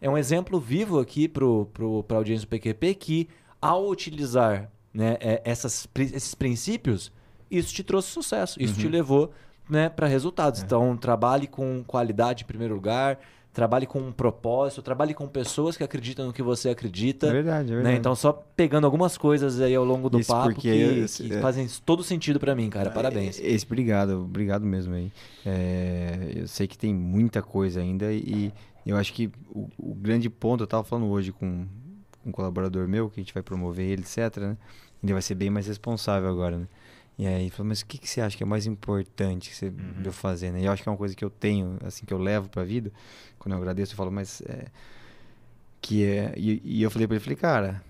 é um exemplo vivo aqui para a audiência do PQP que, ao utilizar né, é, essas, esses princípios, isso te trouxe sucesso, isso te levou né, para resultados. Então, trabalhe com qualidade em primeiro lugar, trabalhe com um propósito, trabalhe com pessoas que acreditam no que você acredita. É verdade, é né? verdade. Então, só pegando algumas coisas aí ao longo do Isso papo que, eu- que é- fazem todo sentido para mim, cara. Parabéns. Esse, obrigado, obrigado mesmo aí. É, eu sei que tem muita coisa ainda e eu acho que o, o grande ponto, eu tava falando hoje com, com um colaborador meu, que a gente vai promover ele, etc, né? Ele vai ser bem mais responsável agora, né? E aí ele falou, mas o que, que você acha que é mais importante que você, de eu fazer, né? E eu acho que é uma coisa que eu tenho, assim, que eu levo pra vida. Quando eu agradeço, eu falo, mas é... Que é... E, e eu falei pra ele, falei, cara,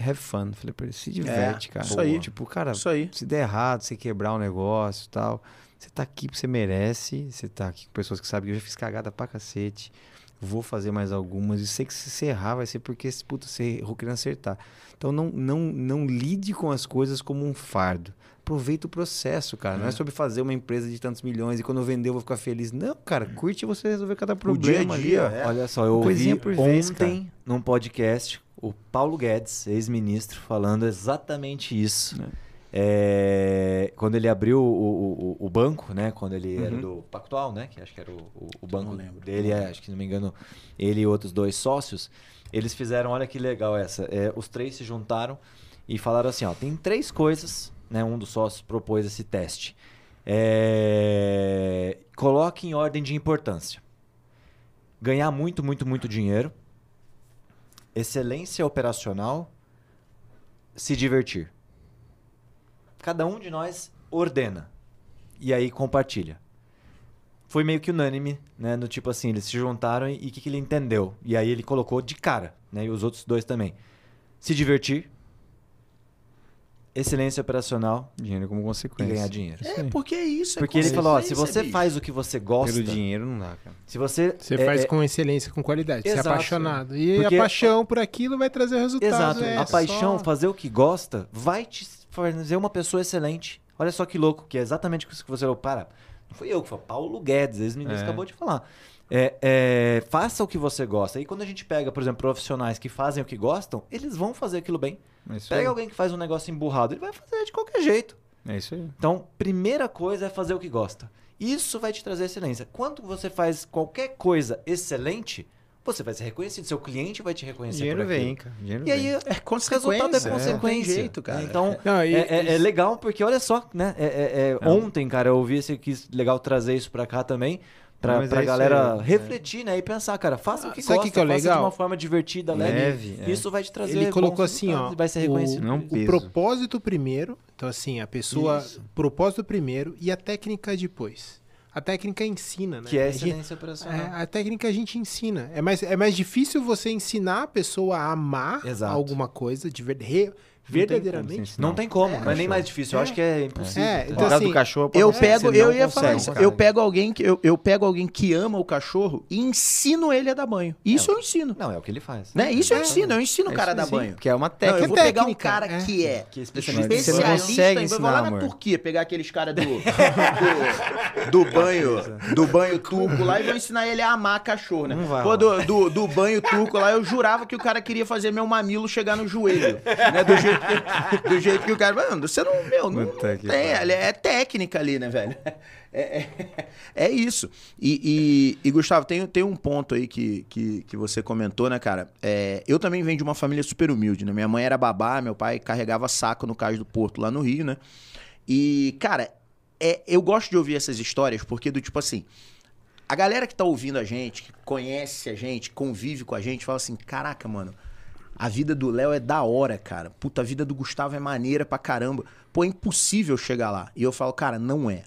have fun. Falei pra ele, se diverte, cara. isso aí. Tipo, cara, Isso aí. se der errado, você quebrar um negócio e tal, você tá aqui porque você merece, você tá aqui com pessoas que sabem que eu já fiz cagada pra cacete, vou fazer mais algumas, e sei que se você errar vai ser porque, puta, você errou querendo acertar. Então não, não, não lide com as coisas como um fardo. Aproveita o processo, cara. Não é sobre fazer uma empresa de tantos milhões e quando eu vender eu vou ficar feliz. Não, cara, curte você resolver cada problema dia a dia, ali, ó. é. Olha só, eu ouvi Coisinha por vez, ontem num podcast o Paulo Guedes, ex-ministro, falando exatamente isso. É. É, quando ele abriu o, o, o banco, né? Quando ele era Uhum. do Pactual, né? Que acho que era o, o, banco dele, é, acho que não me engano, ele e outros dois sócios, eles fizeram, olha que legal essa. é, os três se juntaram e falaram assim, ó, tem três coisas, né? Um dos sócios propôs esse teste. É, coloque em ordem de importância. Ganhar muito, muito, muito dinheiro. Excelência operacional. Se divertir. Cada um de nós ordena. E aí compartilha. Foi meio que unânime, né? No tipo assim, eles se juntaram e o que, que ele entendeu? E aí ele colocou de cara, né? E os outros dois também. Se divertir. Excelência operacional Dinheiro como e consequência. ganhar dinheiro. É, porque é isso. é Porque ele falou, ó, se você bicho. faz o que você gosta, Pelo dinheiro não dá, cara. se você Você é, faz é, com excelência, com qualidade. Você é Exato. apaixonado. E Porque- a paixão por aquilo vai trazer o resultado. Exato. é a só- paixão, fazer o que gosta, vai te fazer uma pessoa excelente. Olha só que louco, que é exatamente isso que você falou. Para, não fui eu que falei, Paulo Guedes, ex-ministro, É. acabou de falar. É, é, faça o que você gosta. E quando a gente pega, por exemplo, profissionais que fazem o que gostam, eles vão fazer aquilo bem. É isso Pega aí. alguém que faz um negócio emburrado, ele vai fazer de qualquer jeito. É isso aí. Então, primeira coisa é fazer o que gosta. Isso vai te trazer excelência. Quando você faz qualquer coisa excelente, você vai ser reconhecido. Seu cliente vai te reconhecer Dinheiro vem, cara. Dinheiro E aí, vem. É o resultado é consequência. Não tem consequência. jeito, cara. Então, Não, e- é, é- é legal porque, olha só, né? é- é- é, Não. ontem, cara, eu ouvi esse quis legal trazer isso pra cá também. Pra, Não, pra é galera aí, é. refletir, né? E pensar, cara, faça o que Sabe o gosta, que que é faça de legal? uma forma divertida, leve. Leve, é. Isso vai te trazer Ele colocou assim, ó. vai ser reconhecido. Não O, peso. o propósito primeiro. Então, assim, a pessoa. Isso. Propósito primeiro e a técnica depois. A técnica ensina, né? Que é excelência operacional. É, a técnica a gente ensina. É mais, é mais difícil você ensinar a pessoa a amar Exato. alguma coisa de ver, re- verdadeiramente. Não tem como, É, não é nem mais difícil. Eu É. acho que é impossível. É, então, assim, do cachorro, Eu pego, eu ia consegue, falar isso. Eu pego alguém que eu, eu pego alguém que ama o cachorro e ensino ele a dar banho. Isso eu ensino. Não, é o que ele faz. Né? Isso eu É. ensino, eu ensino o cara a dar banho. Porque é uma Não, técnica. eu vou É pegar um cara é. que é Que é especialista. Você consegue em- eu vou lá ensinar, na amor. Turquia pegar aqueles caras do, do, do banho do banho turco lá e vou ensinar ele a amar cachorro, né? Não vai Pô, do, do, do banho turco lá, eu jurava que o cara queria fazer meu mamilo chegar no joelho, né? Do jeito que, *laughs* do jeito que o cara... Mano, você não... Meu, não, Puta não tem, pariu. é técnica ali, né, velho? É, é, *laughs* é isso. E, e- e, Gustavo, tem, tem um ponto aí que, que, que você comentou, né, cara? É, eu também venho de uma família super humilde, né? Minha mãe era babá, meu pai carregava saco no cais do Porto, lá no Rio, né? E, cara, é, eu gosto de ouvir essas histórias porque, do tipo assim, a galera que tá ouvindo a gente, que conhece a gente, convive com a gente, fala assim: caraca, mano, a vida do Léo é da hora, cara. Puta, a vida do Gustavo é maneira pra caramba. Pô, é impossível chegar lá. E eu falo, cara, não é.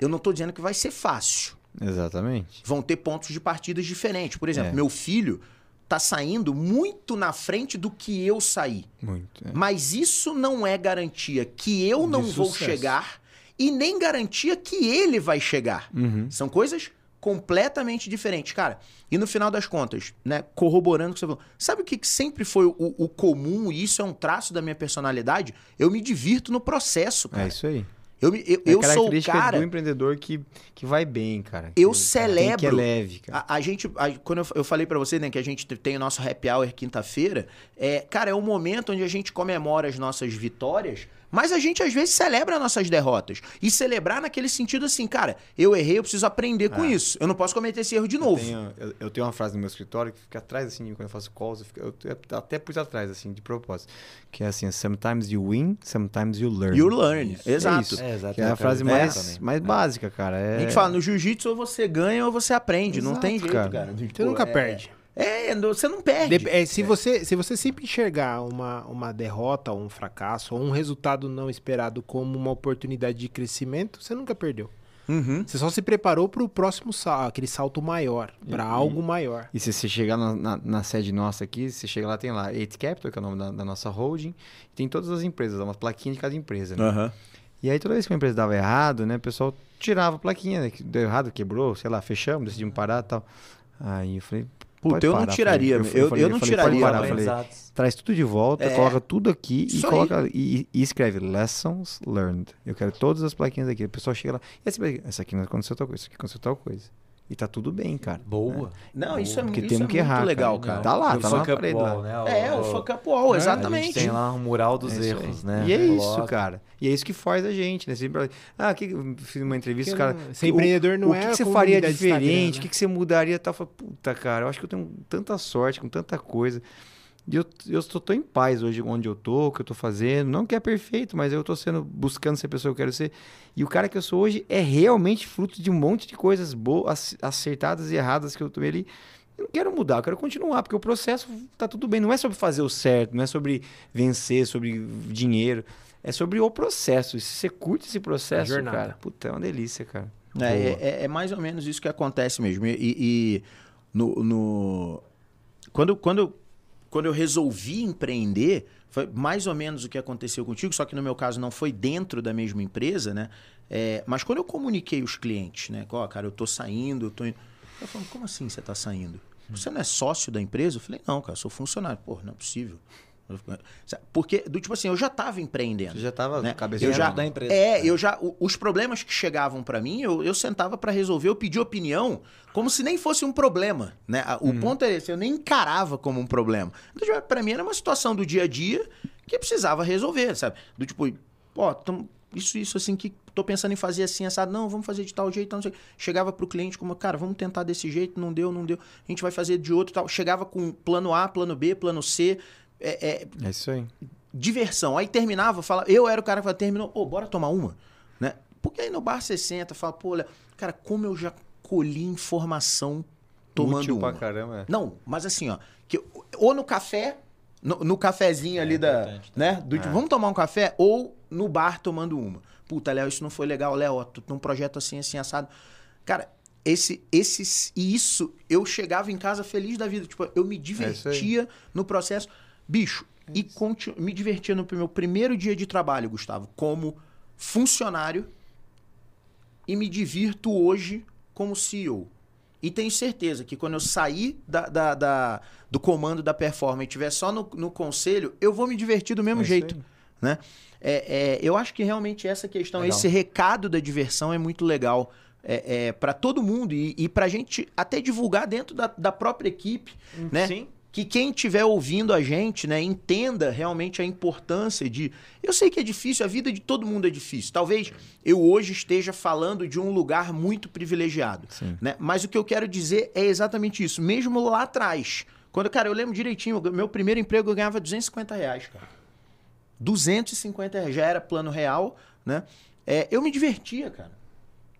Eu não tô dizendo que vai ser fácil. Exatamente. Vão ter pontos de partidas diferentes. Por exemplo, É. meu filho tá saindo muito na frente do que eu saí. Muito. é. Mas isso não é garantia que eu não vou chegar e nem garantia que ele vai chegar. Uhum. São coisas completamente diferentes. Cara, e no final das contas, né, corroborando o que você falou, sabe o que que sempre foi o, o comum, e isso é um traço da minha personalidade? Eu me divirto no processo, cara. É isso aí. Eu, me- eu, É eu sou o cara... do empreendedor que, que vai bem, cara. Eu Que- celebro. Que é leve, cara. A, a gente, a- quando eu, eu falei pra você, né, que a gente tem o nosso happy hour quinta-feira, é, cara, é um momento onde a gente comemora as nossas vitórias, mas a gente às vezes celebra as nossas derrotas. E celebrar naquele sentido assim, cara, eu errei, eu preciso aprender com isso. Eu não posso cometer esse erro de Eu novo. tenho, eu, eu tenho uma frase no meu escritório que fica atrás, assim, quando eu faço calls, eu, fico- eu- eu até pus atrás, assim, de propósito. Que é assim, sometimes you win, sometimes you learn. You learn, Isso, exato. É, isso. É, exato. Que é a Eu frase quero mais, mais básica, cara. É... A gente fala, no jiu-jitsu ou você ganha ou você aprende. não Exato, tem jeito, cara. cara. Você nunca perde. É, você não perde. Dep- é, se, Você, se você sempre enxergar uma, uma derrota, ou um fracasso, ou um resultado não esperado como uma oportunidade de crescimento, você nunca perdeu. Uhum. Você só se preparou para o próximo salto, aquele salto maior, para E- algo maior. E se você chegar na, na- na sede nossa aqui, você chega lá, tem lá Eight Capital, que é o nome da, da nossa holding, e tem todas as empresas, dá uma plaquinha de cada empresa, né? Aham. E aí toda vez que uma empresa dava errado, né, o pessoal tirava a plaquinha, né, que deu errado, quebrou, sei lá, fechamos, decidimos parar e tal. Aí eu falei, Puta, pode eu não parar. tiraria, Falei, eu- falei- eu não falei, tiraria, parar. Falei, Aprendizados. traz tudo de volta, É. coloca tudo aqui e coloca e, e escreve lessons learned. Eu quero todas as plaquinhas aqui. O pessoal chega lá, e essa, essa aqui não aconteceu tal coisa, isso aqui aconteceu tal coisa. E tá tudo bem, cara. Boa. Não, isso é, Porque isso temos é que muito errar, legal, cara. cara. Tá lá, o tá lá na parede wall, né? É, o fuck up wall, A gente exatamente. tem lá um mural dos É erros, aí. né? E é isso, cara. E é isso que faz a gente, né? Sempre, ah, que, eu fiz uma entrevista, Porque caras. não- ser empreendedor não o é que, a que você faria diferente? né? O que, que você mudaria? Falo, puta, cara, eu acho que eu tenho tanta sorte com tanta coisa. E eu, eu estou tão em paz hoje onde eu tô, o que eu tô fazendo. Não que é perfeito, mas eu tô sendo, buscando ser a pessoa que eu quero ser. E o cara que eu sou hoje é realmente fruto de um monte de coisas boas, acertadas e erradas que eu tomei ali. Eu não quero mudar, eu quero continuar, porque o processo tá tudo bem. Não é sobre fazer o certo, não é sobre vencer, sobre dinheiro. É sobre o processo. E se você curte esse processo, jornada. cara, puta, é uma delícia, cara. É, é- é- é mais ou menos isso que acontece mesmo. E, e no, no- Quando, quando, quando eu resolvi empreender, foi mais ou menos o que aconteceu contigo, só que no meu caso não foi dentro da mesma empresa, né? É, mas quando eu comuniquei os clientes, né? Ó, cara, eu tô saindo, eu tô indo. Eu falei, como assim você tá saindo? Você não é sócio da empresa? Eu falei, não, cara, sou funcionário. Pô, não é possível. Porque, do tipo assim, eu já tava empreendendo. Você já tava né? cabeça eu já, da empresa. É, eu já. Os problemas que chegavam pra mim, eu, eu sentava pra resolver, eu pedia opinião como se nem fosse um problema, né? A- O Uhum. ponto é esse, eu nem encarava como um problema. Então, tipo, pra mim era uma situação do dia a dia que precisava resolver, sabe? Do tipo, ó, tamo- isso, isso assim que tô pensando em fazer assim, assado, não, vamos fazer de tal jeito, não sei. Chegava pro cliente como, cara, vamos tentar desse jeito, não deu, não deu. A gente vai fazer de outro tal. Chegava com plano A, plano B, plano C. É, é, É isso aí. diversão. Aí terminava, fala, eu era o cara que falava, terminou, ô, bora tomar uma, né? Porque aí no bar você senta, fala, pô, olha, cara, como eu já colhi informação tomando Útil uma. pra caramba. é. Não, mas assim, ó, que, ou no café, no, no cafezinho ali da, né, do tipo, vamos tomar um café, ou no bar tomando uma. Puta, Léo, isso não foi legal, Léo, tu tem um projeto assim, assim, assado. Cara, esse, esse, e isso, eu chegava em casa feliz da vida, tipo, eu me divertia no processo. Bicho, e continu- me divertia no meu primeiro dia de trabalho, Gustavo, como funcionário e me divirto hoje como CEO. E tenho certeza que quando eu sair da, da- da- do comando da performance e estiver só no, no conselho, eu vou me divertir do mesmo É jeito. Né? É, é, eu acho que realmente essa questão, Legal. esse recado da diversão é muito legal é, para todo mundo e, e para a gente até divulgar dentro da, da própria equipe, né? Sim. Que quem estiver ouvindo a gente, né, entenda realmente a importância de. Eu sei que é difícil, a vida de todo mundo é difícil. Talvez eu hoje esteja falando de um lugar muito privilegiado, Sim. né? Mas o que eu quero dizer é exatamente isso. Mesmo lá atrás, quando, cara, eu lembro direitinho, meu primeiro emprego eu ganhava 250 reais, cara. 250 reais, já era plano real, né? É, eu me divertia, cara.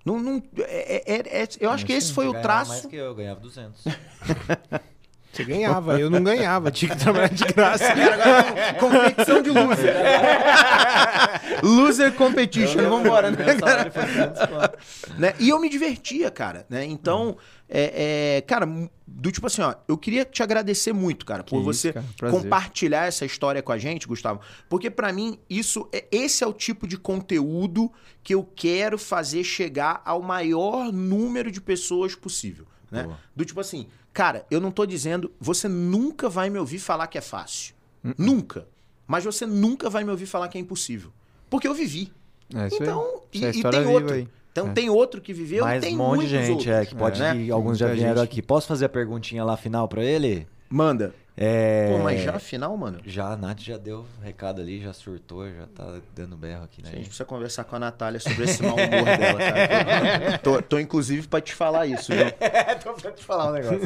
Não, não, é- é- é- eu acho que esse foi o Ganhava mais traço. que eu, ganhava 200. *laughs* Você ganhava, eu não ganhava, tinha que trabalhar de graça. Competição de loser. *laughs* Loser Competition, vambora, né, Meu cara? salário foi 500 conto. né? E eu me divertia, cara, né? Então, é, é, cara, do tipo assim, ó, eu queria te agradecer muito, cara, por isso, você cara, compartilhar essa história com a gente, Gustavo, porque pra mim isso é esse é o tipo de conteúdo que eu quero fazer chegar ao maior número de pessoas possível, né? Boa. Do tipo assim, cara, eu não tô dizendo, você nunca vai me ouvir falar que é fácil. Uh-uh. Nunca. Mas você nunca vai me ouvir falar que é impossível. Porque eu vivi. É. Então, Isso é e, e tem outro. aí. Então É. tem outro que viveu e Mais tem um monte de gente, outros. é, que pode né? que alguns já vieram gente. aqui. Posso fazer a perguntinha lá final pra ele? Manda. É... Pô, mas já afinal, mano. Já, a Nath já deu recado ali, já surtou, já tá dando berro aqui, né? A gente precisa conversar com a Natália sobre esse mau humor dela, cara. *laughs* Tô, tô, inclusive pra te falar isso, viu? *laughs* Tô pra te falar um negócio.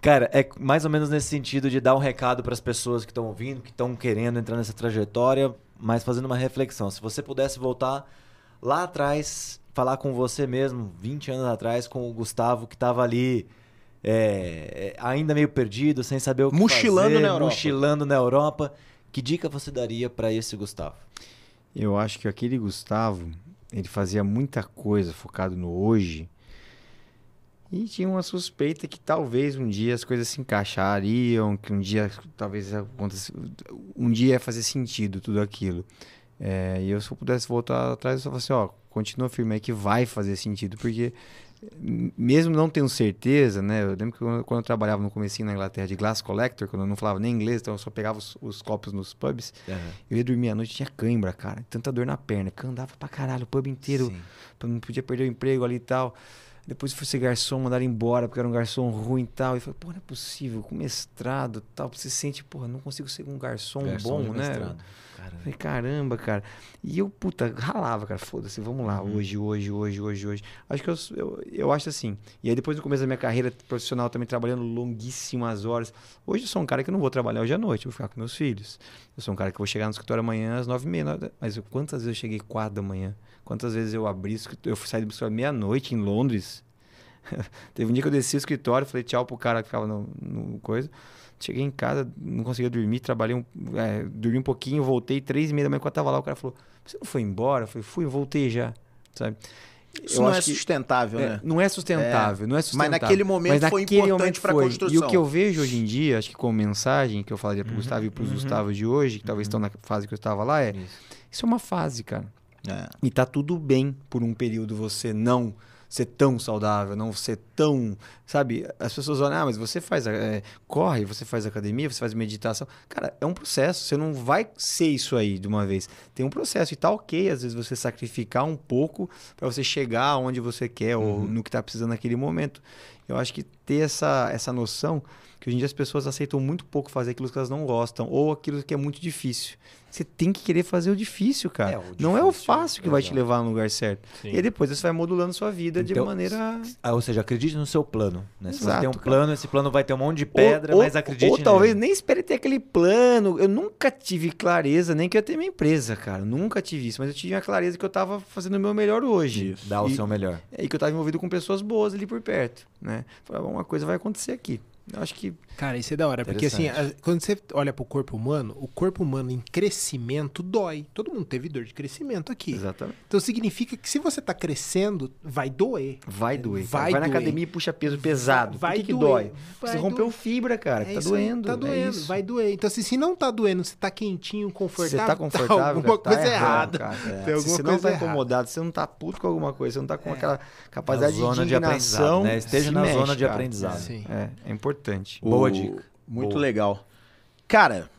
Cara, é mais ou menos nesse sentido de dar um recado para as pessoas que estão ouvindo, que estão querendo entrar nessa trajetória, mas fazendo uma reflexão. Se você pudesse voltar lá atrás, falar com você mesmo, 20 anos atrás, com o Gustavo que estava ali é, é, ainda meio perdido, sem saber o que Mochilando fazer, na Europa. mochilando na Europa, que dica você daria para esse Gustavo? Eu acho que aquele Gustavo, ele fazia muita coisa focado no hoje. E tinha uma suspeita que talvez um dia as coisas se encaixariam, que um dia talvez aconteça, um dia ia fazer sentido tudo aquilo. É, e eu se eu pudesse voltar atrás, eu só falasse, ó, continua firme aí que vai fazer sentido, porque mesmo não tendo certeza, né? Eu lembro que quando, quando eu trabalhava no comecinho na Inglaterra de glass collector, quando eu não falava nem inglês, então eu só pegava os, os copos nos pubs, eu ia dormir à noite, tinha cãibra, cara. Tanta dor na perna. que eu Andava pra caralho, o pub inteiro. Sim. Não podia perder o emprego ali e tal. Depois fui ser garçom, mandaram embora porque era um garçom ruim e tal. E falei, pô, não é possível, com mestrado e tal. Você se sente, porra, não consigo ser um garçom, Garçom bom, né? mestrado. Caramba. Falei, caramba, cara. E eu, puta, ralava, cara. Foda-se, vamos lá. Uhum. Hoje, hoje, hoje, hoje, hoje. Acho que eu, eu, eu acho assim. E aí, depois do começo da minha carreira profissional, também trabalhando longuíssimas horas. Hoje eu sou um cara que não vou trabalhar hoje à noite, vou ficar com meus filhos. Eu sou um cara que vou chegar no escritório amanhã às nove e meia. Mas eu- quantas vezes eu cheguei quatro da manhã? Quantas vezes eu abri, eu sair do escritório meia-noite em Londres. *laughs* Teve um dia que eu desci o escritório, falei tchau pro cara que ficava no, no coisa. Cheguei em casa, não conseguia dormir, trabalhei um, é, dormi um pouquinho, voltei três e meia da manhã, quando eu tava lá, o cara falou, você não foi embora? Eu falei, fui, voltei já, sabe? Isso Eu não é que- sustentável, é, né? não é sustentável, não é sustentável. naquele momento Mas foi naquele importante foi. construção. E o que eu vejo hoje em dia, acho que como mensagem que eu falaria Uhum, pro Gustavo e pros Gustavos de hoje, que talvez estão na fase que eu estava lá, é Isso. isso é uma fase, cara. É. E tá tudo bem por um período você não ser tão saudável, não ser tão. Sabe? As pessoas olham, ah, mas você faz. é, corre, você faz academia, você faz meditação. Cara, é um processo. Você não vai ser isso aí de uma vez. Tem um processo. E tá ok, às vezes, você sacrificar um pouco para você chegar onde você quer ou no que tá precisando naquele momento. Eu acho que ter essa, essa noção que hoje em dia as pessoas aceitam muito pouco fazer aquilo que elas não gostam ou aquilo que é muito difícil. Você tem que querer fazer o difícil, cara. É, o não é o difícil, fácil que vai te levar no lugar certo. Sim. E aí depois você vai modulando sua vida de Então, maneira. Ah, ou seja, acredite no seu plano. Né? Se você Exato, tem um cara. plano, esse plano vai ter um monte de pedra, ou, mas acredite Ou, ou talvez nem espere ter aquele plano. Eu nunca tive clareza, nem que eu ia ter minha empresa, cara. Nunca tive isso. Mas eu tive a clareza que eu tava fazendo o meu melhor hoje. Dá o E- seu melhor. E que eu tava envolvido com pessoas boas ali por perto, né? Falei, uma coisa vai acontecer aqui. Eu acho que Cara, isso é da hora, porque assim, a- quando você olha pro corpo humano, o corpo humano em crescimento dói. Todo mundo teve dor de crescimento aqui. exatamente Então significa que se você tá crescendo, vai doer. vai doer. Vai Vai, na doer. academia e puxa peso pesado. Vai Por que, que doer. dói? Vai Você rompeu doer. fibra, cara. É que tá isso doendo. Tá é doendo, isso. vai doer. Então, assim, se não tá doendo, você tá quentinho, Você confortável, tá confortável, alguma cara, tá coisa errado, errada. cara. Tem Se alguma você não coisa tá errada. incomodado, você não tá puto com alguma coisa, você não tá com aquela Na capacidade zona de indignação. né? Esteja na mexe, zona de cara. aprendizado. Sim. É, é importante. Boa dica. Muito Boa. legal. Cara,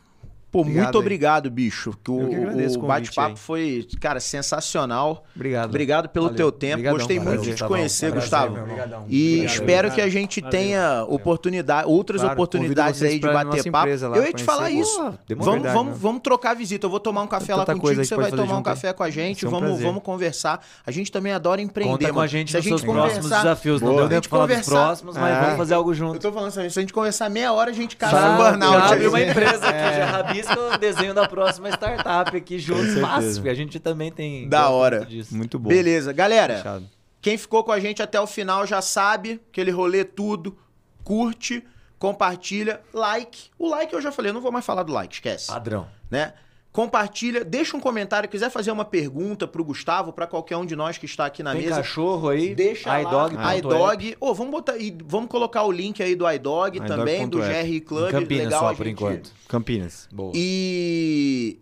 pô, Obrigado muito aí. obrigado, bicho. Que o Eu que agradeço o bate-papo foi, cara, sensacional. Obrigado. Obrigado pelo Valeu. teu tempo. Obrigadão, Gostei cara. muito de te Gustavão. conhecer, Prazer, Gustavo. Obrigadão. E Obrigado, espero cara. que a gente Valeu. tenha oportunidade, outras Claro, oportunidades aí de bater papo. Eu ia te falar isso. Vamos, Verdade, vamos, né? vamos trocar visita. Eu vou tomar um café Tanta lá contigo, você vai tomar um junto café com a gente, vamos, prazer. vamos conversar. A gente também adora empreender. Conta com a gente Se nos seus próximos desafios. Não deu tempo falar dos conversar- próximos, mas É. vamos fazer algo Eu junto. tô falando assim, se a gente conversar meia hora, a gente casa Já, um burnout. abre uma empresa aqui, já rabisca o desenho da próxima startup aqui junto. certeza. Fácil, porque a gente também tem. Da hora. muito disso. Muito bom. Beleza, galera. Fechado. Quem ficou com a gente até o final já sabe aquele rolê tudo. Curte, compartilha, like. O like eu já falei, eu não vou mais falar do like, esquece. Padrão. Né? Compartilha, deixa um comentário, quiser fazer uma pergunta pro Gustavo, pra qualquer um de nós que está aqui na Tem mesa. cachorro aí, Deixa iDog, lá, iDog. Ô, vamos botar e vamos colocar o link aí do iDog também, do. GRI Club, Campinas legal só, por gente- enquanto. Campinas. Boa. E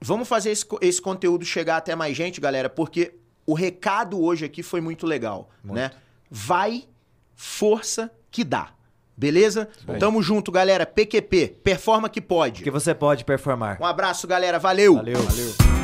vamos fazer esse, esse conteúdo chegar até mais gente, galera, porque o recado hoje aqui foi muito legal, né? Vai, força que dá. Beleza? Bem. Tamo junto, galera. PQP, performa que pode. Porque você pode performar. Um abraço, galera. Valeu. Valeu. Valeu.